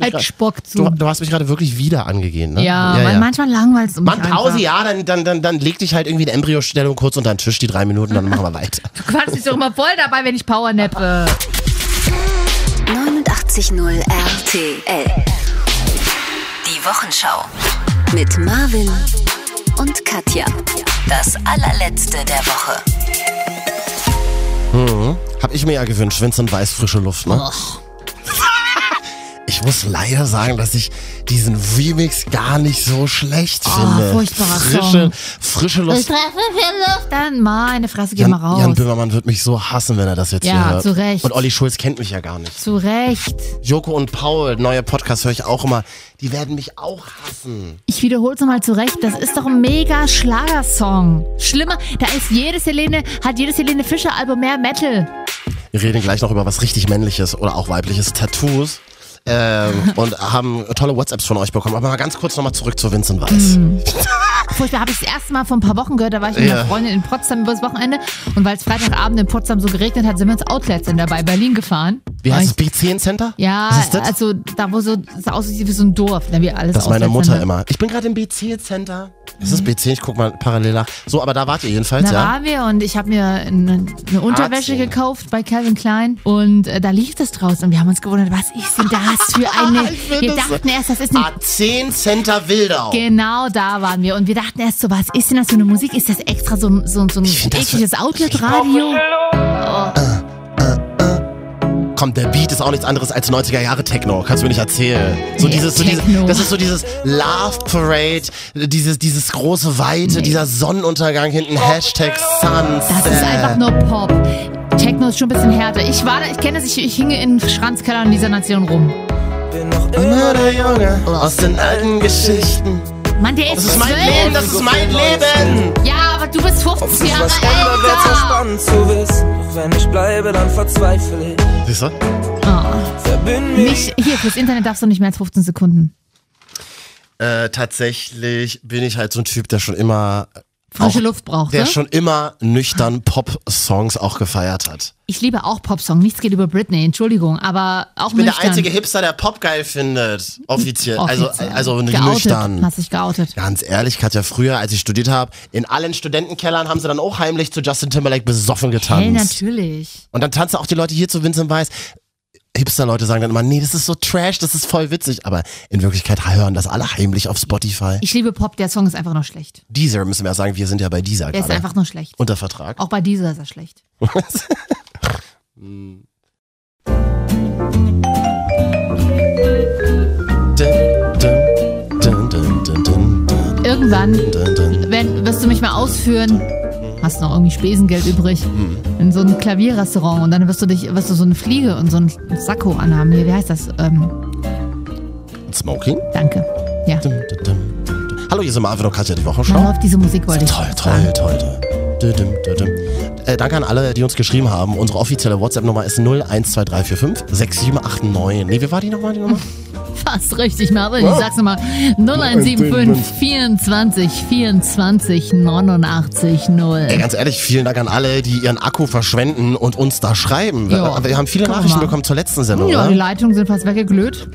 Halt Spock zu. Du, du hast mich gerade wirklich wieder angegeben, ne? ja, weil manchmal langweilst du mich Mann, Pause, einfach. ja, dann, dann, dann, dann leg dich halt irgendwie in Embryostellung kurz unter den Tisch, die drei Minuten, dann machen wir weiter. (laughs) Du quatschst dich doch immer voll dabei, wenn ich Powernappe. 89.0 RTL. Wochenschau. Mit Marvin und Katja. Das allerletzte der Woche. Hab ich mir ja gewünscht, Vincent Weiß, frische Luft, ne? Ich muss leider sagen, dass ich diesen Remix gar nicht so schlecht finde. furchtbarer frische, Song. frische Luft. Dann meine Fresse, geh Jan, mal raus. Jan Böhmermann wird mich so hassen, wenn er das jetzt Ja, hier hört. zu Recht. Und Olli Schulz kennt mich ja gar nicht. Zu Recht. Joko und Paul, neue Podcast höre ich auch immer. Die werden mich auch hassen. Ich wiederhole es nochmal zurecht. Das ist doch ein mega Schlagersong. Schlimmer, da ist jedes Helene, hat jedes Helene Fischer Album mehr Metal. Wir reden gleich noch über was richtig männliches oder auch weibliches Tattoos. Ähm, (laughs) und haben tolle WhatsApps von euch bekommen. Aber mal ganz kurz nochmal zurück zu Vincent Weiß. Furchtbar, habe ich das erste Mal vor ein paar Wochen gehört. Da war ich mit Ja. einer Freundin in Potsdam übers Wochenende. Und weil es Freitagabend in Potsdam so geregnet hat, sind wir ins Outlet Center bei Berlin gefahren. Wie heißt es? B10 Center? Ja, das? also da wo so, das aussieht wie so ein Dorf, da wie alles Das ist meine Mutter immer. Ich bin gerade im BC Center. Ist das BC? Ich guck mal parallel nach. So, aber da wart ihr jedenfalls, Da ja? waren wir und ich habe mir eine, eine Unterwäsche gekauft bei Calvin Klein und äh, da lief das draußen und wir haben uns gewundert, was ist denn (laughs) das für eine... Wir dachten erst, das ist eine... A10 Center Wildau. Genau da waren wir und wir dachten erst so, was ist denn das für eine Musik? Ist das extra so, ein- so, so ein ekliges Outlet-Radio? Komm, der Beat ist auch nichts anderes als 90er Jahre Techno. Kannst du mir nicht erzählen. So Ja, dieses, so dieses, das ist so dieses Love Parade, dieses, dieses große Weite, dieser Sonnenuntergang hinten, Hashtag Sunset. Das ist einfach nur Pop. Techno ist schon ein bisschen härter. Ich war da, ich kenne das, ich, ich hinge in Schranzkellern dieser Nation rum. Bin noch Immer der Junge aus den alten Geschichten. Mann, der ist Das ist mein zwölf. Leben, das ist mein Leben. Ja, aber du bist 15 sich Jahre älter. spannend zu wissen. Doch wenn ich bleibe, dann verzweifle ich. Siehst du? Oh. Nicht, hier, fürs Internet darfst du nicht mehr als 15 Sekunden. Äh, tatsächlich bin ich halt so ein Typ, der schon immer Frische Luft braucht, der ne? schon immer nüchtern Pop-Songs auch gefeiert hat. Ich liebe auch Popsong. Nichts geht über Britney, Entschuldigung, aber auch Ich bin nüchtern. der einzige Hipster, der Pop geil findet. Offiziell. Also, Offiziell. also geoutet. nüchtern. Hast dich geoutet. Ganz ehrlich, Katja, früher, als ich studiert habe, in allen Studentenkellern haben sie dann auch heimlich zu Justin Timberlake besoffen getanzt. Hey, natürlich. Und dann tanzen auch die Leute hier zu Vincent Weiss. Hipster-Leute sagen dann immer, nee, das ist so trash, das ist voll witzig. Aber in Wirklichkeit hören das alle heimlich auf Spotify. Ich liebe Pop, der Song ist einfach nur schlecht. Deezer müssen wir ja sagen, wir sind ja bei Deezer Der ist einfach nur schlecht. Unter Vertrag. Auch bei dieser ist er schlecht. (laughs) Dun, Irgendwann wenn, wirst du mich mal ausführen. Hast noch irgendwie Spesengeld übrig. Hm. In so ein Klavierrestaurant und dann wirst du dich, wirst du so eine Fliege und so ein Sakko anhaben. Hier, wie heißt das? Ähm, Smoking? danke. Ja. Dum, dum, dum. Hallo, hier sind Marvin und Katja, die Wochenschau. läuft diese Musik, wollte ich Toll, sagen. toll, toll, toll. Äh, danke an alle, die uns geschrieben haben. Unsere offizielle WhatsApp-Nummer ist 012345 6789. Nee, wie war die nochmal, die Nummer? (laughs) Fast richtig, Marvin. Ich sag's nochmal. 0175 24 24 89 Ey, 0. ganz ehrlich, vielen Dank an alle, die ihren Akku verschwenden und uns da schreiben. Ja, wir haben viele Nachrichten bekommen zur letzten Sendung, Ja, die? Leitungen sind fast weggeglüht.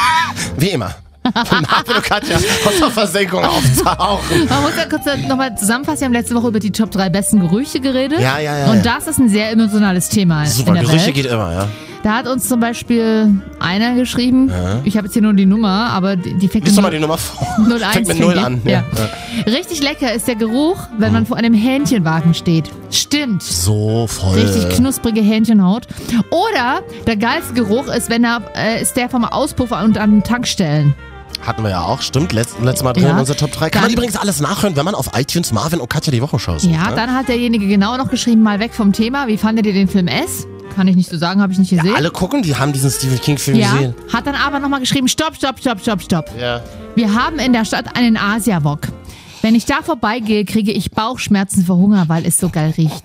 (laughs) Wie immer. Und Katja aus der Versenkung auftauchen. Man muss ja kurz nochmal zusammenfassen. Wir haben letzte Woche über die Top 3 besten Gerüche geredet. Ja, ja, ja, Und ja. das ist ein sehr emotionales Thema Super, Gerüche Welt. geht immer, ja. Da hat uns zum Beispiel einer geschrieben, ich habe jetzt hier nur die Nummer, aber die, die fängt Lies doch mal mit die Nummer vor. 01 Fängt mit fängt Null die. an. Ja. Ja. Richtig lecker ist der Geruch, wenn man vor einem Hähnchenwagen steht. Stimmt. So voll. Richtig knusprige Hähnchenhaut. Oder der geilste Geruch ist, wenn er, äh, ist der vom Auspuff und an Tankstellen. Hatten wir ja auch, stimmt. Letzt, letztes Mal drin Ja. in unserer Top 3. Kann man Dann- übrigens alles nachhören, wenn man auf iTunes Marvin und Katja die Wochenschau sucht. Ja, ne? dann hat derjenige genau noch geschrieben, mal weg vom Thema. Wie fandet ihr den Film S? Kann ich nicht so sagen, habe ich nicht gesehen. Alle gucken, die haben diesen Stephen King-Film ja, gesehen. hat dann aber nochmal geschrieben, stopp, stopp, stopp, stopp, stopp. Ja. Wir haben in der Stadt einen Asia-Wok. Wenn ich da vorbeigehe, kriege ich Bauchschmerzen vor Hunger, weil es so geil riecht.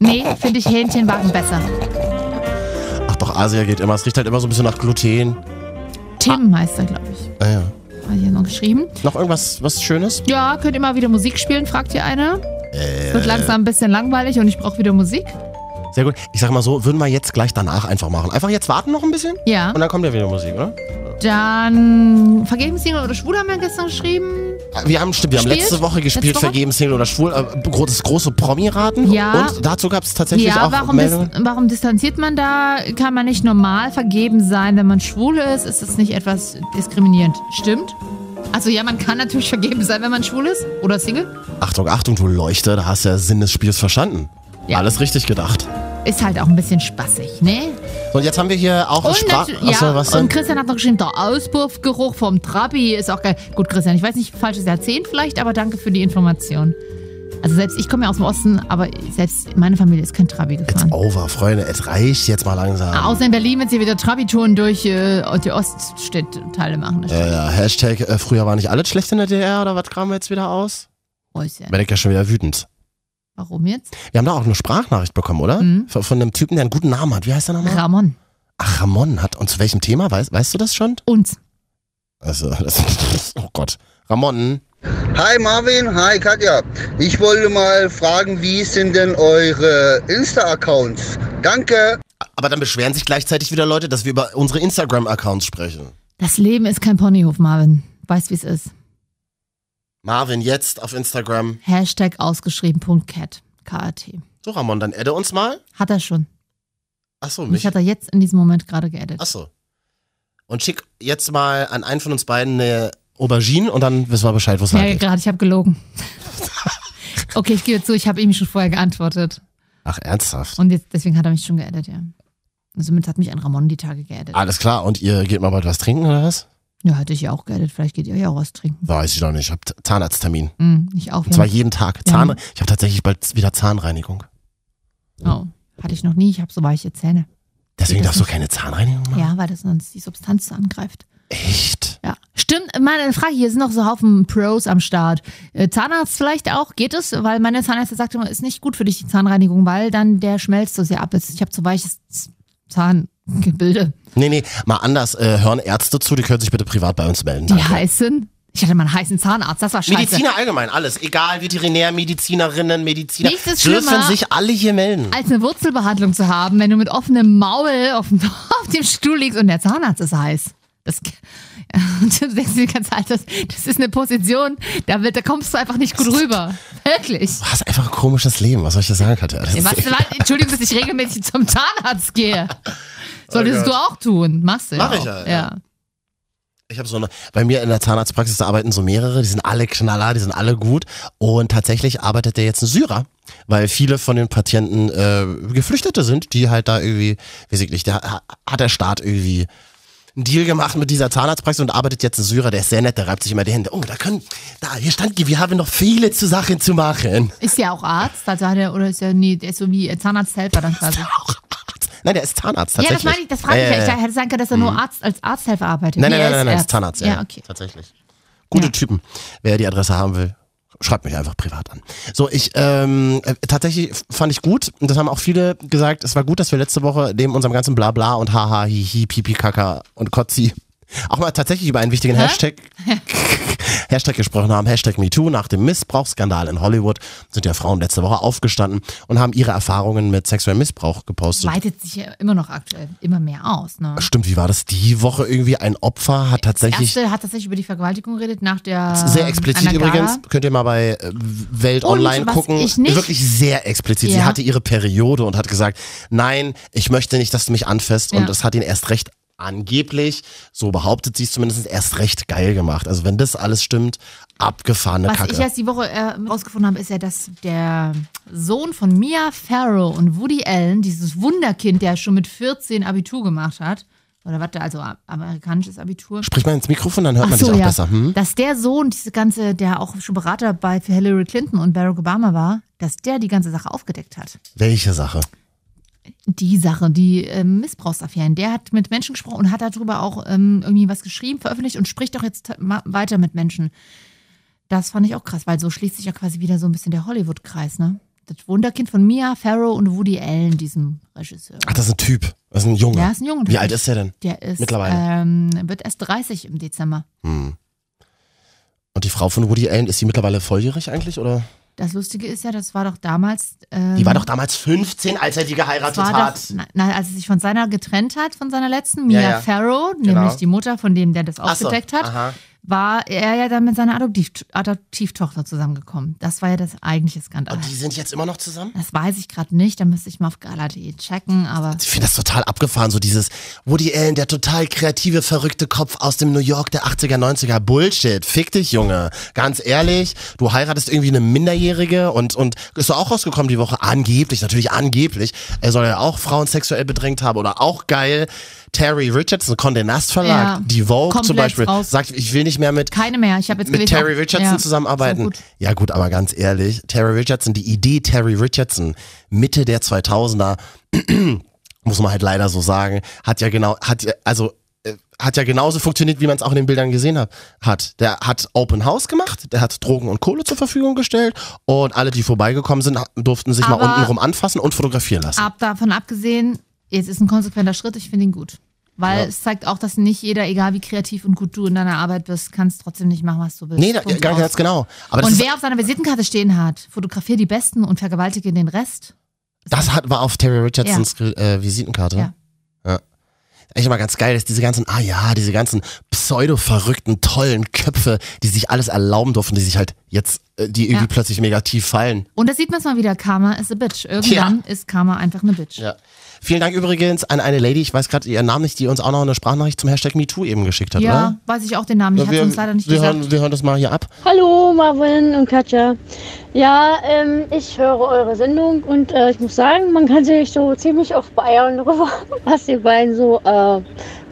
Nee, finde ich Hähnchenwagen besser. Ach doch, Asia geht immer. Es riecht halt immer so ein bisschen nach Gluten. Tim heißt er, glaube ich. Ah, ja. Hat hier noch geschrieben. Noch irgendwas was Schönes? Ja, könnt ihr mal wieder Musik spielen, fragt hier einer. Äh. Es wird langsam ein bisschen langweilig und ich brauche wieder Musik. Sehr gut. Ich sag mal so, würden wir jetzt gleich danach einfach machen. Einfach jetzt warten noch ein bisschen Ja. und dann kommt ja wieder Musik, oder? Dann Vergebens Single oder Schwul haben wir gestern geschrieben. Wir haben, stimmt, wir haben letzte Woche gespielt, Letzte Woche? vergeben Single oder Schwul, äh, gro- das große Promi-Raten. Ja. Und dazu gab es tatsächlich Ja, auch warum, dis Meldungen. warum distanziert man da? Kann man nicht normal vergeben sein, wenn man schwul ist? Ist das nicht etwas diskriminierend? Stimmt? Also ja, man kann natürlich vergeben sein, wenn man schwul ist oder Single. Achtung, Achtung, du Leuchte, da hast du ja Sinn des Spiels verstanden. Ja. Alles richtig gedacht. Ist halt auch ein bisschen spaßig, ne? Und jetzt haben wir hier auch Und, Sprache. natu- ja, Achso, was denn? und Christian hat noch geschrieben, der Auspuffgeruch vom Trabi ist auch geil. Gut, Christian, ich weiß nicht, falsches Jahrzehnt vielleicht, aber danke für die Information. Also selbst ich komme ja aus dem Osten, aber selbst meine Familie ist kein Trabi It's gefahren. over, Freunde. Es reicht jetzt mal langsam. Außer in Berlin, wenn sie wieder Trabi-Touren durch äh, die Oststädtteile machen. Äh, ja, Hashtag, äh, früher war nicht alles schlecht in der DDR oder was kramen wir jetzt wieder aus? Bin ich ja schon wieder wütend. Warum jetzt? Wir haben da auch eine Sprachnachricht bekommen, oder? Mhm. Von, von einem Typen, der einen guten Namen hat. Wie heißt der nochmal? Ramon. Ach, Ramon hat. Und zu welchem Thema? Weißt, weißt du das schon? Uns. Also, (laughs) das, oh Gott. Ramon. Hi Marvin, hi Katja. Ich wollte mal fragen, wie sind denn eure Insta-Accounts? Danke. Aber dann beschweren sich gleichzeitig wieder Leute, dass wir über unsere Instagram-Accounts sprechen. Das Leben ist kein Ponyhof, Marvin. Weißt, wie es ist. Marvin jetzt auf Instagram. Hashtag ausgeschrieben.cat. K-A-T. So, Ramon, dann adde uns mal. Hat er schon. Achso, Mich mich. hat er jetzt in diesem Moment gerade geedit. Achso. Und schick jetzt mal an einen von uns beiden eine Aubergine und dann wissen wir Bescheid, wo es Ja, geht. gerade, ich habe gelogen. (laughs) okay, ich gebe zu, ich habe ihm schon vorher geantwortet. Ach, ernsthaft? Und jetzt, deswegen hat er mich schon geedit, ja. Und somit hat mich ein Ramon die Tage geedit. Alles klar. Und ihr geht mal bald was trinken oder was? Ja, hätte ich ja auch geedit. Vielleicht geht ihr ja auch was trinken. Weiß ich noch nicht. Ich habe Zahnarzttermin. Hm, ich auch. Und zwar Ja. jeden Tag. Ja. Zahn, Ich habe tatsächlich bald wieder Zahnreinigung. Oh, hatte ich noch nie. Ich habe so weiche Zähne. Deswegen darfst du keine Zahnreinigung machen? Ja, weil das sonst die Substanz angreift. Echt? Ja. Stimmt, meine Frage, hier sind noch so Haufen Pros am Start. Äh, Zahnarzt vielleicht auch, geht es? Weil meine Zahnärztin sagt immer, ist nicht gut für dich die Zahnreinigung, weil dann der schmelzt so sehr ab. Ich habe zu weiches Zahngebilde. Nee, nee, mal anders. Äh, hören Ärzte zu, die können sich bitte privat bei uns melden. Die Danke. heißen? Ich hatte mal einen heißen Zahnarzt, das war scheiße. Mediziner allgemein, alles. Egal, Veterinär, Medizinerinnen, Mediziner. Nichts ist dürfen schlimmer. sich alle hier melden. als eine Wurzelbehandlung zu haben, wenn du mit offenem Maul auf dem, (laughs) auf dem Stuhl liegst und der Zahnarzt ist heiß. Das, (laughs) und du denkst dir ganz alt, das, das ist eine Position, da, wird, da kommst du einfach nicht gut rüber. Wirklich. Du hast einfach ein komisches Leben, was soll ich dir sagen, Katja? Das ist Was, was, Entschuldigung, dass ich regelmäßig zum Zahnarzt gehe. (laughs) Solltest Oh du auch tun. Machst du ja Mach ich auch. ja, ja. ja. Ich habe so eine, bei mir in der Zahnarztpraxis arbeiten so mehrere, die sind alle Knaller, die sind alle gut. Und tatsächlich arbeitet der jetzt ein Syrer, weil viele von den Patienten äh, Geflüchtete sind, die halt da irgendwie, weiß ich nicht, da ha- hat der Staat irgendwie einen Deal gemacht mit dieser Zahnarztpraxis und arbeitet jetzt ein Syrer, der ist sehr nett, der reibt sich immer die Hände. Oh, da können, da, hier stand, wir haben noch viele zu Sachen zu machen. Ist der auch Arzt? Also hat er, oder ist er, nee, der ist so wie Zahnarzthelfer dann quasi. Auch Arzt. Nein, der ist Zahnarzt, Ja, tatsächlich. das meine ich, das frage ich Ja, Ich hätte sagen können, dass er nur Arzt, als Arzthelfer arbeitet. Nein, Nee, nein, er nein, nein, nein, ist Zahnarzt, ja, Ja, ja, okay. tatsächlich. Gute Ja. Typen. Wer die Adresse haben will, schreibt mich einfach privat an. So, ich, ähm, äh, tatsächlich fand ich gut, und das haben auch viele gesagt, es war gut, dass wir letzte Woche neben unserem ganzen Blabla und Haha, Hihi, Pipi, Kaka und Kotzi auch mal tatsächlich über einen wichtigen Hä? Hashtag, (laughs) Hashtag gesprochen haben, Hashtag MeToo. Nach dem Missbrauchsskandal in Hollywood sind ja Frauen letzte Woche aufgestanden und haben ihre Erfahrungen mit sexuellem Missbrauch gepostet. Weitet sich ja immer noch aktuell immer mehr aus. Ne? Stimmt, wie war das? Die Woche irgendwie ein Opfer hat tatsächlich Erste hat tatsächlich über die Vergewaltigung geredet nach der. Sehr explizit übrigens. Könnt ihr mal bei äh, Welt Und Online gucken. Wirklich sehr explizit. Sie Ja. hatte ihre Periode und hat gesagt, nein, ich möchte nicht, dass du mich anfasst. Und Ja. das hat ihn erst recht angeblich, so behauptet sie es zumindest, erst recht geil gemacht. Also wenn das alles stimmt, abgefahrene Was Kacke. ich erst die Woche äh, rausgefunden habe, ist ja, dass der Sohn von Mia Farrow und Woody Allen, dieses Wunderkind, der schon mit 14 Abitur gemacht hat, oder was, also amerikanisches Abitur. Sprich mal ins Mikrofon, dann hört man Ach so, dich auch ja. besser. Hm? Dass der Sohn, diese ganze, der auch schon Berater bei für Hillary Clinton und Barack Obama war, dass der die ganze Sache aufgedeckt hat. Welche Sache? Die Sache, die ähm, Missbrauchsaffären. Der hat mit Menschen gesprochen und hat darüber auch ähm, irgendwie was geschrieben, veröffentlicht und spricht auch jetzt weiter mit Menschen. Das fand ich auch krass, weil so schließt sich ja quasi wieder so ein bisschen der Hollywood-Kreis, ne? Das Wunderkind von Mia Farrow und Woody Allen, diesem Regisseur. Ach, das ist ein Typ. Das ist ein Junge. Ja, ist ein Junge. Wie alt ist der denn? Der ist Mittlerweile. Ähm, wird erst 30 im Dezember. Hm. Und die Frau von Woody Allen, ist sie mittlerweile volljährig eigentlich? Oder? Das Lustige ist ja, das war doch damals. Ähm, Die war doch damals 15, als er die geheiratet hat. doch, na, na, als er sich von seiner getrennt hat, von seiner letzten, Mia Ja, ja. Farrow, Genau. nämlich die Mutter von dem, der das Ach so, aufgedeckt hat, aha. War er ja dann mit seiner Adoptiv Adoptivtochter zusammengekommen. Das war ja das eigentliche Skandal. Und die sind jetzt immer noch zusammen? Das weiß ich gerade nicht, da müsste ich mal auf gala.de checken, aber Ich finde das total abgefahren, so dieses Woody Allen, der total kreative, verrückte Kopf aus dem New York der 80er, 90er. Bullshit. Fick dich, Junge. Ganz ehrlich, du heiratest irgendwie eine Minderjährige und, und ist doch auch rausgekommen die Woche. Angeblich, natürlich angeblich. Er soll ja auch Frauen sexuell bedrängt haben oder auch geil. Terry Richardson, Condé Nast Verlag, Ja, die Vogue zum komplett Beispiel, raus. sagt, ich will nicht mehr mit keine mehr. Ich habe jetzt mit gelesen, Terry Richardson ja, zusammenarbeiten. So gut. ja gut, aber ganz ehrlich, Terry Richardson, die Idee Terry Richardson Mitte der 2000er (clears throat) muss man halt leider so sagen, hat ja genau hat ja also äh, hat ja genauso funktioniert, wie man es auch in den Bildern gesehen hat. hat. Der hat Open House gemacht, der hat Drogen und Kohle zur Verfügung gestellt und alle, die vorbeigekommen sind, durften sich mal Aber- untenrum anfassen und fotografieren lassen. Ab davon abgesehen, jetzt ist ein konsequenter Schritt, ich finde ihn gut. Weil Ja. es zeigt auch, dass nicht jeder, egal wie kreativ und gut du in deiner Arbeit bist, kannst trotzdem nicht machen, was du willst. nee, da, ganz, ganz genau. Aber Und wer auf seiner Visitenkarte stehen hat, fotografier die Besten und vergewaltige den Rest. das hat, war auf Terry Richardsons äh, Visitenkarte. Ja. ja. Echt mal ganz geil, dass diese ganzen, ah ja, diese ganzen pseudo-verrückten, tollen Köpfe, die sich alles erlauben durften, die sich halt jetzt, äh, die irgendwie Ja. plötzlich mega tief fallen. Und da sieht man es mal wieder, Karma is a bitch. Irgendwann ist Karma einfach eine Bitch. Ja. Vielen Dank übrigens an eine Lady, ich weiß gerade ihren Namen nicht, die uns auch noch eine Sprachnachricht zum Hashtag MeToo eben geschickt hat, Ja, weiß ich auch den Namen. Ich oder? hatte uns leider nicht wir, gesagt. hören, wir hören das mal hier ab. Hallo Marvin und Katja. Ja, ähm, ich höre eure Sendung und äh, ich muss sagen, man kann sich so ziemlich oft beeiern darüber, was ihr beiden so äh,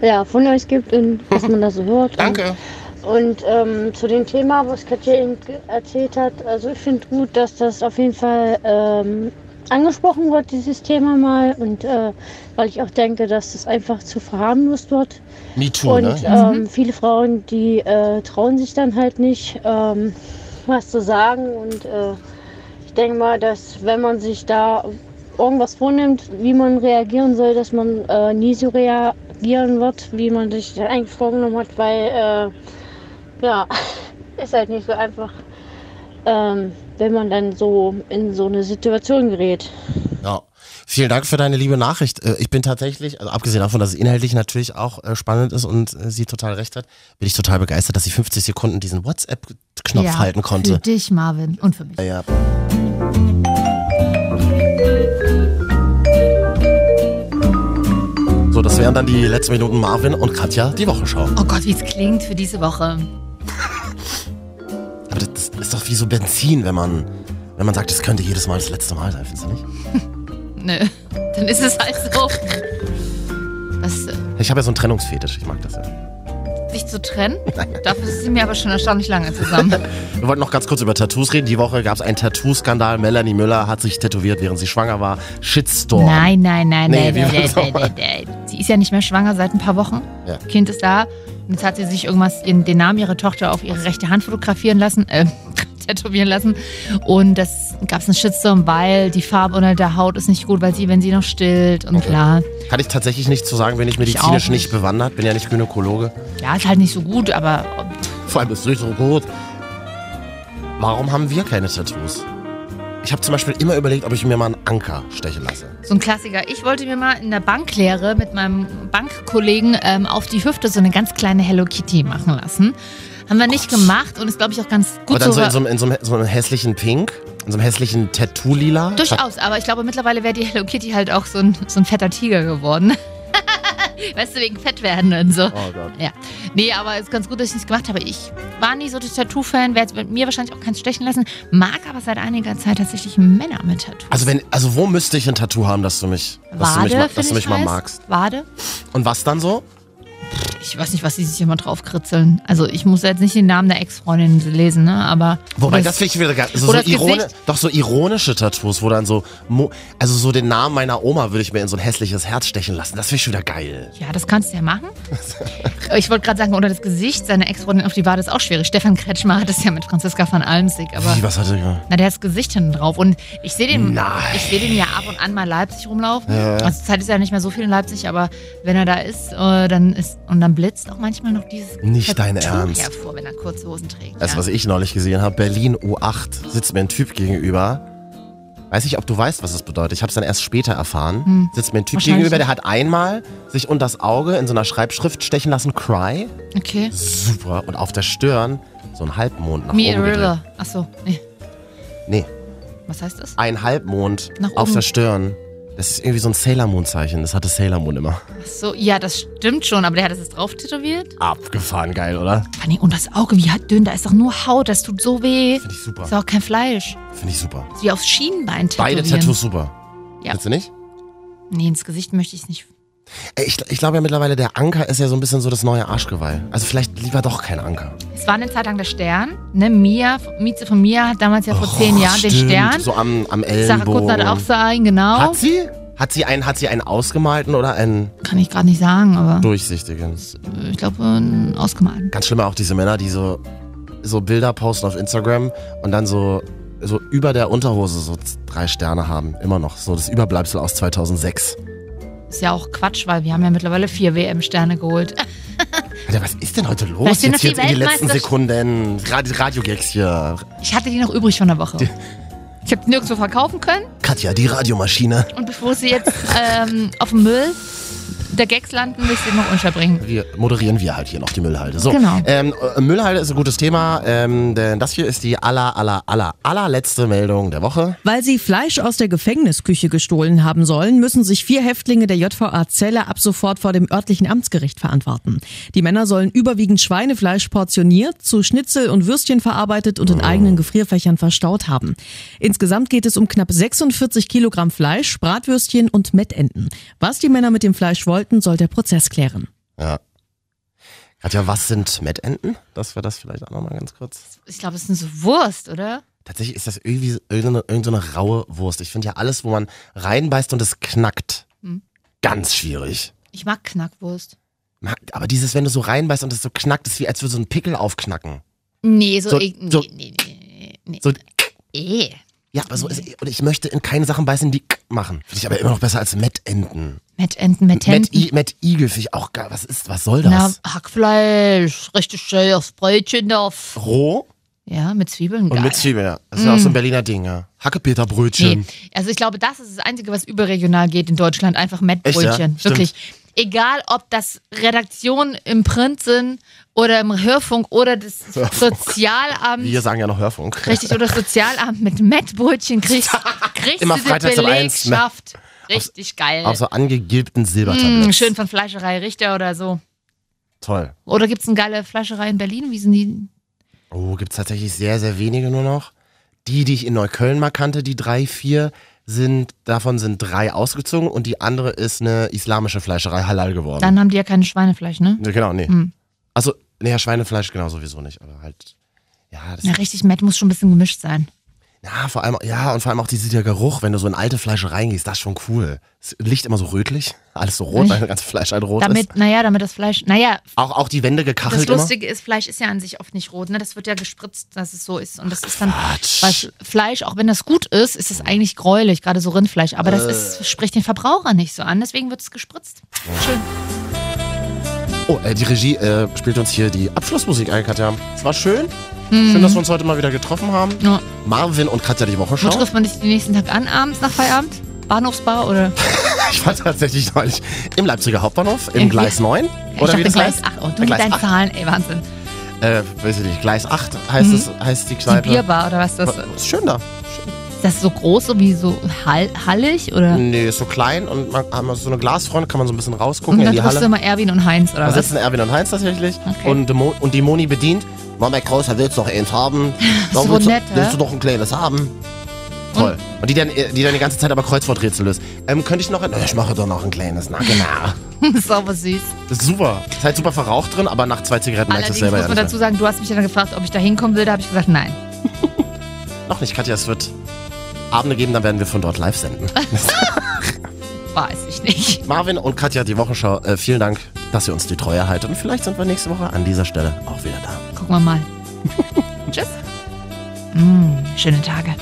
ja, von euch gibt und was man da so hört. (laughs) Danke. Und ähm, zu dem Thema, was Katja eben erzählt hat, also ich finde gut, dass das auf jeden Fall ähm, angesprochen wird, dieses Thema mal. Und äh, weil ich auch denke, dass das einfach zu verharmlost wird. MeToo, Und ne? ähm, viele Frauen, die äh, trauen sich dann halt nicht, ähm, was zu sagen. Und äh, ich denke mal, dass wenn man sich da irgendwas vornimmt, wie man reagieren soll, dass man äh, nie so reagieren wird, wie man sich eigentlich vorgenommen hat, weil äh, ja, (laughs) ist halt nicht so einfach, ähm, wenn man dann so in so eine Situation gerät. Ja. Vielen Dank für deine liebe Nachricht. Äh, Ich bin tatsächlich, also abgesehen davon, dass es inhaltlich natürlich auch äh, spannend ist und äh, sie total recht hat, bin ich total begeistert, dass sie 50 Sekunden diesen WhatsApp-Knopf ja, halten Für konnte. dich, Marvin. Und für mich. Ja, ja. So, das wären dann die letzten Minuten Marvin und Katja, die Wochenschau. Oh Gott, wie es klingt für diese Woche. (laughs) Aber das ist doch wie so Benzin, wenn man, wenn man sagt, das könnte jedes Mal das letzte Mal sein, findest du nicht? (laughs) Nö, dann ist es halt so. (laughs) Was, äh, Ich habe ja so einen Trennungsfetisch, ich mag das ja. Sich zu trennen? (laughs) Dafür sind mir aber schon erstaunlich lange zusammen. Wir wollten noch ganz kurz über Tattoos reden. Die Woche gab es einen Tattoo-Skandal. Melanie Müller hat sich tätowiert, während sie schwanger war. Shitstorm. Nein, nein, nein, Nee, nein, nein, nein, nein, nein. Sie ist ja nicht mehr schwanger seit ein paar Wochen. Ja. Kind ist da. Und jetzt hat sie sich irgendwas in den Namen ihrer Tochter auf ihre rechte Hand fotografieren lassen, äh, tätowieren lassen. Und das gab es einen Shitstorm, weil die Farbe unter der Haut ist nicht gut, weil sie, wenn sie noch stillt und klar. Kann ich tatsächlich nicht zu sagen, bin ich medizinisch auch nicht. nicht. bewandert, bin ja nicht Gynäkologe. Ja, ist halt nicht so gut, aber Vor allem ist es nicht so gut. Warum haben wir keine Tattoos? Ich habe zum Beispiel immer überlegt, ob ich mir mal einen Anker stechen lasse. so ein Klassiker. Ich wollte mir mal in der Banklehre mit meinem Bankkollegen ähm, auf die Hüfte so eine ganz kleine Hello Kitty machen lassen. Haben wir nicht gemacht und ist, glaube ich, auch ganz Aber gut dann so in so, einem, in so einem, so einem hässlichen Pink, in so einem hässlichen Tattoo-Lila. Durchaus, aber ich glaube, mittlerweile wäre die Hello Kitty halt auch so ein, so ein fetter Tiger geworden. (laughs) weißt du, wegen Fettwerden und so. Oh Gott. Ja. Nee, aber es ist ganz gut, dass ich nichts gemacht habe. Ich war nie so der Tattoo-Fan, werde mit mir wahrscheinlich auch keins stechen lassen, mag aber seit einiger Zeit tatsächlich Männer mit Tattoos. Also wenn, also wo müsste ich ein Tattoo haben, dass du mich, dass du mich, Wade, dass du mich ich mal magst? Wade? Und was dann so? Ich weiß nicht, was sie sich immer drauf kritzeln. Also ich muss jetzt nicht den Namen der Ex-Freundin lesen, ne? Aber. Wobei, das finde ich wieder geil. So, Gesicht. doch so ironische Tattoos, wo dann so, mo- also so den Namen meiner Oma würde ich mir in so ein hässliches Herz stechen lassen. Das finde ich schon wieder geil. Ja, das kannst du ja machen. (laughs) Ich wollte gerade sagen, oder das Gesicht seiner Ex-Freundin auf die Wade ist auch schwierig. Stefan Kretschmer hat das ja mit Franziska van Almsig, aber. Wie, was hat er? Na, der hat das Gesicht hinten drauf. Und ich sehe den, Nein. ich sehe den ja ab und an mal Leipzig rumlaufen. Also zur Zeit ist ja nicht mehr so viel in Leipzig, aber wenn er da ist, äh, dann ist und dann blitzt auch manchmal noch dieses Nicht dein Tattoo Ernst. hervor, wenn er kurze Hosen trägt. Das, ja. was ich neulich gesehen habe, Berlin U8, sitzt mir ein Typ gegenüber. Weiß nicht, ob du weißt, was das bedeutet. Ich habe es dann erst später erfahren. Sitzt mir ein Typ gegenüber, der hat einmal sich unter das Auge in so einer Schreibschrift stechen lassen, Cry. Okay. Super. Und auf der Stirn so ein Halbmond nach Me a oben gedreht. River. Achso, nee. Nee, Was heißt das? ein Halbmond Nach auf oben. der Stirn. Das ist irgendwie so ein Sailor Moon Zeichen. Das hatte Sailor Moon immer. Achso, ja, das stimmt schon, aber der hat das jetzt drauf tätowiert. Abgefahren geil, oder? Allem, Und das Auge, wie hat dünn, da ist doch nur Haut, das tut so weh. Finde ich super. Ist auch kein Fleisch. Finde ich super. Wie aufs Schienbein tätowieren. Beide Tattoos super. Ja. Findest du nicht? Nee, ins Gesicht möchte ich es nicht. Ich, ich glaube ja mittlerweile, der Anker ist ja so ein bisschen so das neue Arschgeweih. Also vielleicht lieber doch kein Anker. Es war eine Zeit lang der Stern. Ne, Mia, Mieze von Mia hat damals ja vor zehn Jahren den Oh, Stimmt, Stern. So am, am Sarah Ellenbogen. Kuttner hat auch so einen, genau. Hat sie? Hat sie einen, hat sie einen ausgemalten oder einen Kann ich gerade nicht sagen, aber durchsichtigen? ich glaube, einen ausgemalten. Ganz schlimm auch diese Männer, die so, so Bilder posten auf Instagram und dann so, so über der Unterhose so drei Sterne haben. Immer noch. So das Überbleibsel aus 2006. Ist ja auch Quatsch, weil wir haben ja mittlerweile vier WM-Sterne geholt. (laughs) Alter, was ist denn heute los? Sind Jetzt, jetzt die in die letzten Sekunden. Radio, Radio-Gags hier. Ich hatte die noch übrig von der Woche. Ich habe die nirgendwo verkaufen können. Katja, die Radiomaschine. Und bevor sie jetzt ähm, auf dem Müll der Gags landen, ich sie noch unterbringen. Wir moderieren wir halt hier noch die Müllhalde. So, Genau. ähm, äh, Müllhalde ist ein gutes Thema, ähm, denn das hier ist die aller, aller, aller, allerletzte Meldung der Woche. Weil sie Fleisch aus der Gefängnisküche gestohlen haben sollen, müssen sich vier Häftlinge der JVA Zelle ab sofort vor dem örtlichen Amtsgericht verantworten. Die Männer sollen überwiegend Schweinefleisch portioniert, zu Schnitzel und Würstchen verarbeitet und in eigenen Gefrierfächern verstaut haben. Insgesamt geht es um knapp 46 Kilogramm Fleisch, Bratwürstchen und Mettenten. Was die Männer mit dem Fleisch wollten, soll der Prozess klären. Ja. Katja, was sind Mettenten? Das wäre das vielleicht auch nochmal ganz kurz. Ich glaube, es ist eine so Wurst, oder? Tatsächlich ist das irgendwie irgendeine, irgendeine raue Wurst. Ich finde ja alles, wo man reinbeißt und es knackt, Hm. ganz schwierig. Ich mag Knackwurst. Aber dieses, wenn du so reinbeißt und es so knackt, ist wie als würde so ein Pickel aufknacken. Nee, so, So- ich, nee, so- nee, nee, nee. So, Eh. Ja, aber so ist, und ich möchte in keine Sachen beißen, die machen. Finde ich aber immer noch besser als Mettenten. Mettenten, Mettenten. Met, Met Igel finde ich auch geil. Was ist, was soll das? Na, Hackfleisch, richtig schön aufs Brötchen drauf. Roh Ja, mit Zwiebeln. und geil. mit Zwiebeln, ja. Das ist ja auch so ein Berliner Ding, ja. Hackepeterbrötchen. Nee, also ich glaube, das ist das Einzige, was überregional geht in Deutschland. Einfach Mettbrötchen. Echt, ja? Wirklich. Egal, ob das Redaktionen im Print sind oder im Hörfunk oder das Sozialamt. Wir sagen ja noch Hörfunk. Richtig, oder das Sozialamt mit Mettbrötchen kriegst, (laughs) kriegst Immer du die freitags um eins, ne? Belegschaft. Richtig geil. Auf so angegilbten Silbertabletts. Mm, schön von Fleischerei Richter oder so. Toll. Oder gibt es eine geile Fleischerei in Berlin? Wie sind die? Oh, gibt es tatsächlich sehr, sehr wenige nur noch. Die, die ich in Neukölln mal kannte, die drei, vier, sind, davon sind drei ausgezogen und die andere ist eine islamische Fleischerei halal geworden. Dann haben die ja kein Schweinefleisch, ne? Ja, genau, nee. Hm. Also, naja, Schweinefleisch genau sowieso nicht, aber halt, ja, das Ja, richtig, Mett muss schon ein bisschen gemischt sein. Ja, vor allem, ja, und vor allem auch dieser der Geruch, wenn du so in alte Fleischereien gehst, das ist schon cool. Das Licht immer so rötlich, (laughs) alles so rot, weil das ganze Fleisch halt rot ist. Damit, naja, damit das Fleisch, naja, Auch, auch die Wände das gekachelt immer. Lustige ist, Fleisch ist ja an sich oft nicht rot, ne? Das wird ja gespritzt, dass es so ist. Und das ist dann, weil Fleisch, auch wenn das gut ist, ist es eigentlich gräulich, gerade so Rindfleisch. Aber das Äh. ist, spricht den Verbraucher nicht so an, deswegen wird es gespritzt. Schön. Oh, äh, die Regie äh, spielt uns hier die Abschlussmusik ein, Katja. Es war schön. Schön, dass wir uns heute mal wieder getroffen haben. Mhm. Ja. Marvin und Katja die Wo Wochenschau. trifft man sich den nächsten Tag an, abends nach Feierabend? Bahnhofsbar oder? (laughs) Ich war tatsächlich neulich im Leipziger Hauptbahnhof, im Irgendwie- Gleis 9. ich Oder wie dachte das Gleis heißt? 8. Oh, du Äh, mit Gleis deinen 8. Zahlen, ey, Wahnsinn. Äh, weiß ich nicht, Gleis 8 heißt es, heißt die Die Kneipe. Bierbar oder was das ist? Ist schön da. Ist das so groß, so wie so hall hallig oder? Nee, ist so klein und man haben so eine Glasfront, kann man so ein bisschen rausgucken Und in dann die triffst du Halle. immer Erwin und Heinz oder Da sitzen Erwin und Heinz tatsächlich. Okay. Und, die Mo und die Moni bedient. Mama Grauser, willst du noch eins haben? (laughs) So willst, nett, du, willst du noch ein kleines haben? Toll. Und die dann, die dann die ganze Zeit aber Kreuzworträtsel löst. Ähm, könnte ich noch ein. Ich mache doch noch ein kleines. Na genau. (laughs) Das ist aber süß. Das ist super. Ist halt super verraucht drin, aber nach zwei Zigaretten merkst du es selber muss ja man dazu sagen, du hast mich ja dann gefragt, ob ich da hinkommen will. Da habe ich gesagt, nein. (laughs) Noch nicht, Katja. Es wird Abende geben, dann werden wir von dort live senden. (laughs) Weiß ich nicht. Marvin und Katja, die Wochenschau, äh, vielen Dank, dass ihr uns die Treue haltet. Und vielleicht sind wir nächste Woche an dieser Stelle auch wieder da. Gucken wir mal. (laughs) Tschüss. Mm, schöne Tage.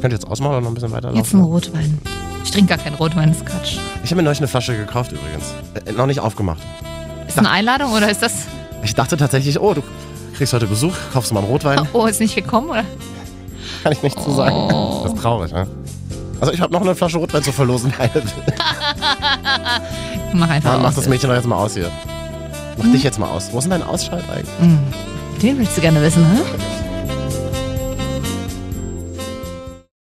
Könnt ihr jetzt ausmachen oder noch ein bisschen weiterlaufen? Jetzt ein Rotwein. Ich trinke gar keinen Rotwein, das ist Quatsch. Ich habe mir neulich eine Flasche gekauft übrigens. Äh, noch nicht aufgemacht. Ist eine Einladung oder ist das. Ich dachte tatsächlich, oh, du kriegst heute Besuch, kaufst du mal einen Rotwein. Oh, ist nicht gekommen, oder? Kann ich nicht zu sagen. Oh. Das ist traurig, ne? Also ich habe noch eine Flasche Rotwein zu verlosen. (laughs) Mach einfach Mann, mach das Mädchen doch jetzt mal aus hier. Mach dich jetzt mal aus. Wo ist denn dein Ausschalt eigentlich? Mm. Den willst du gerne wissen, ne?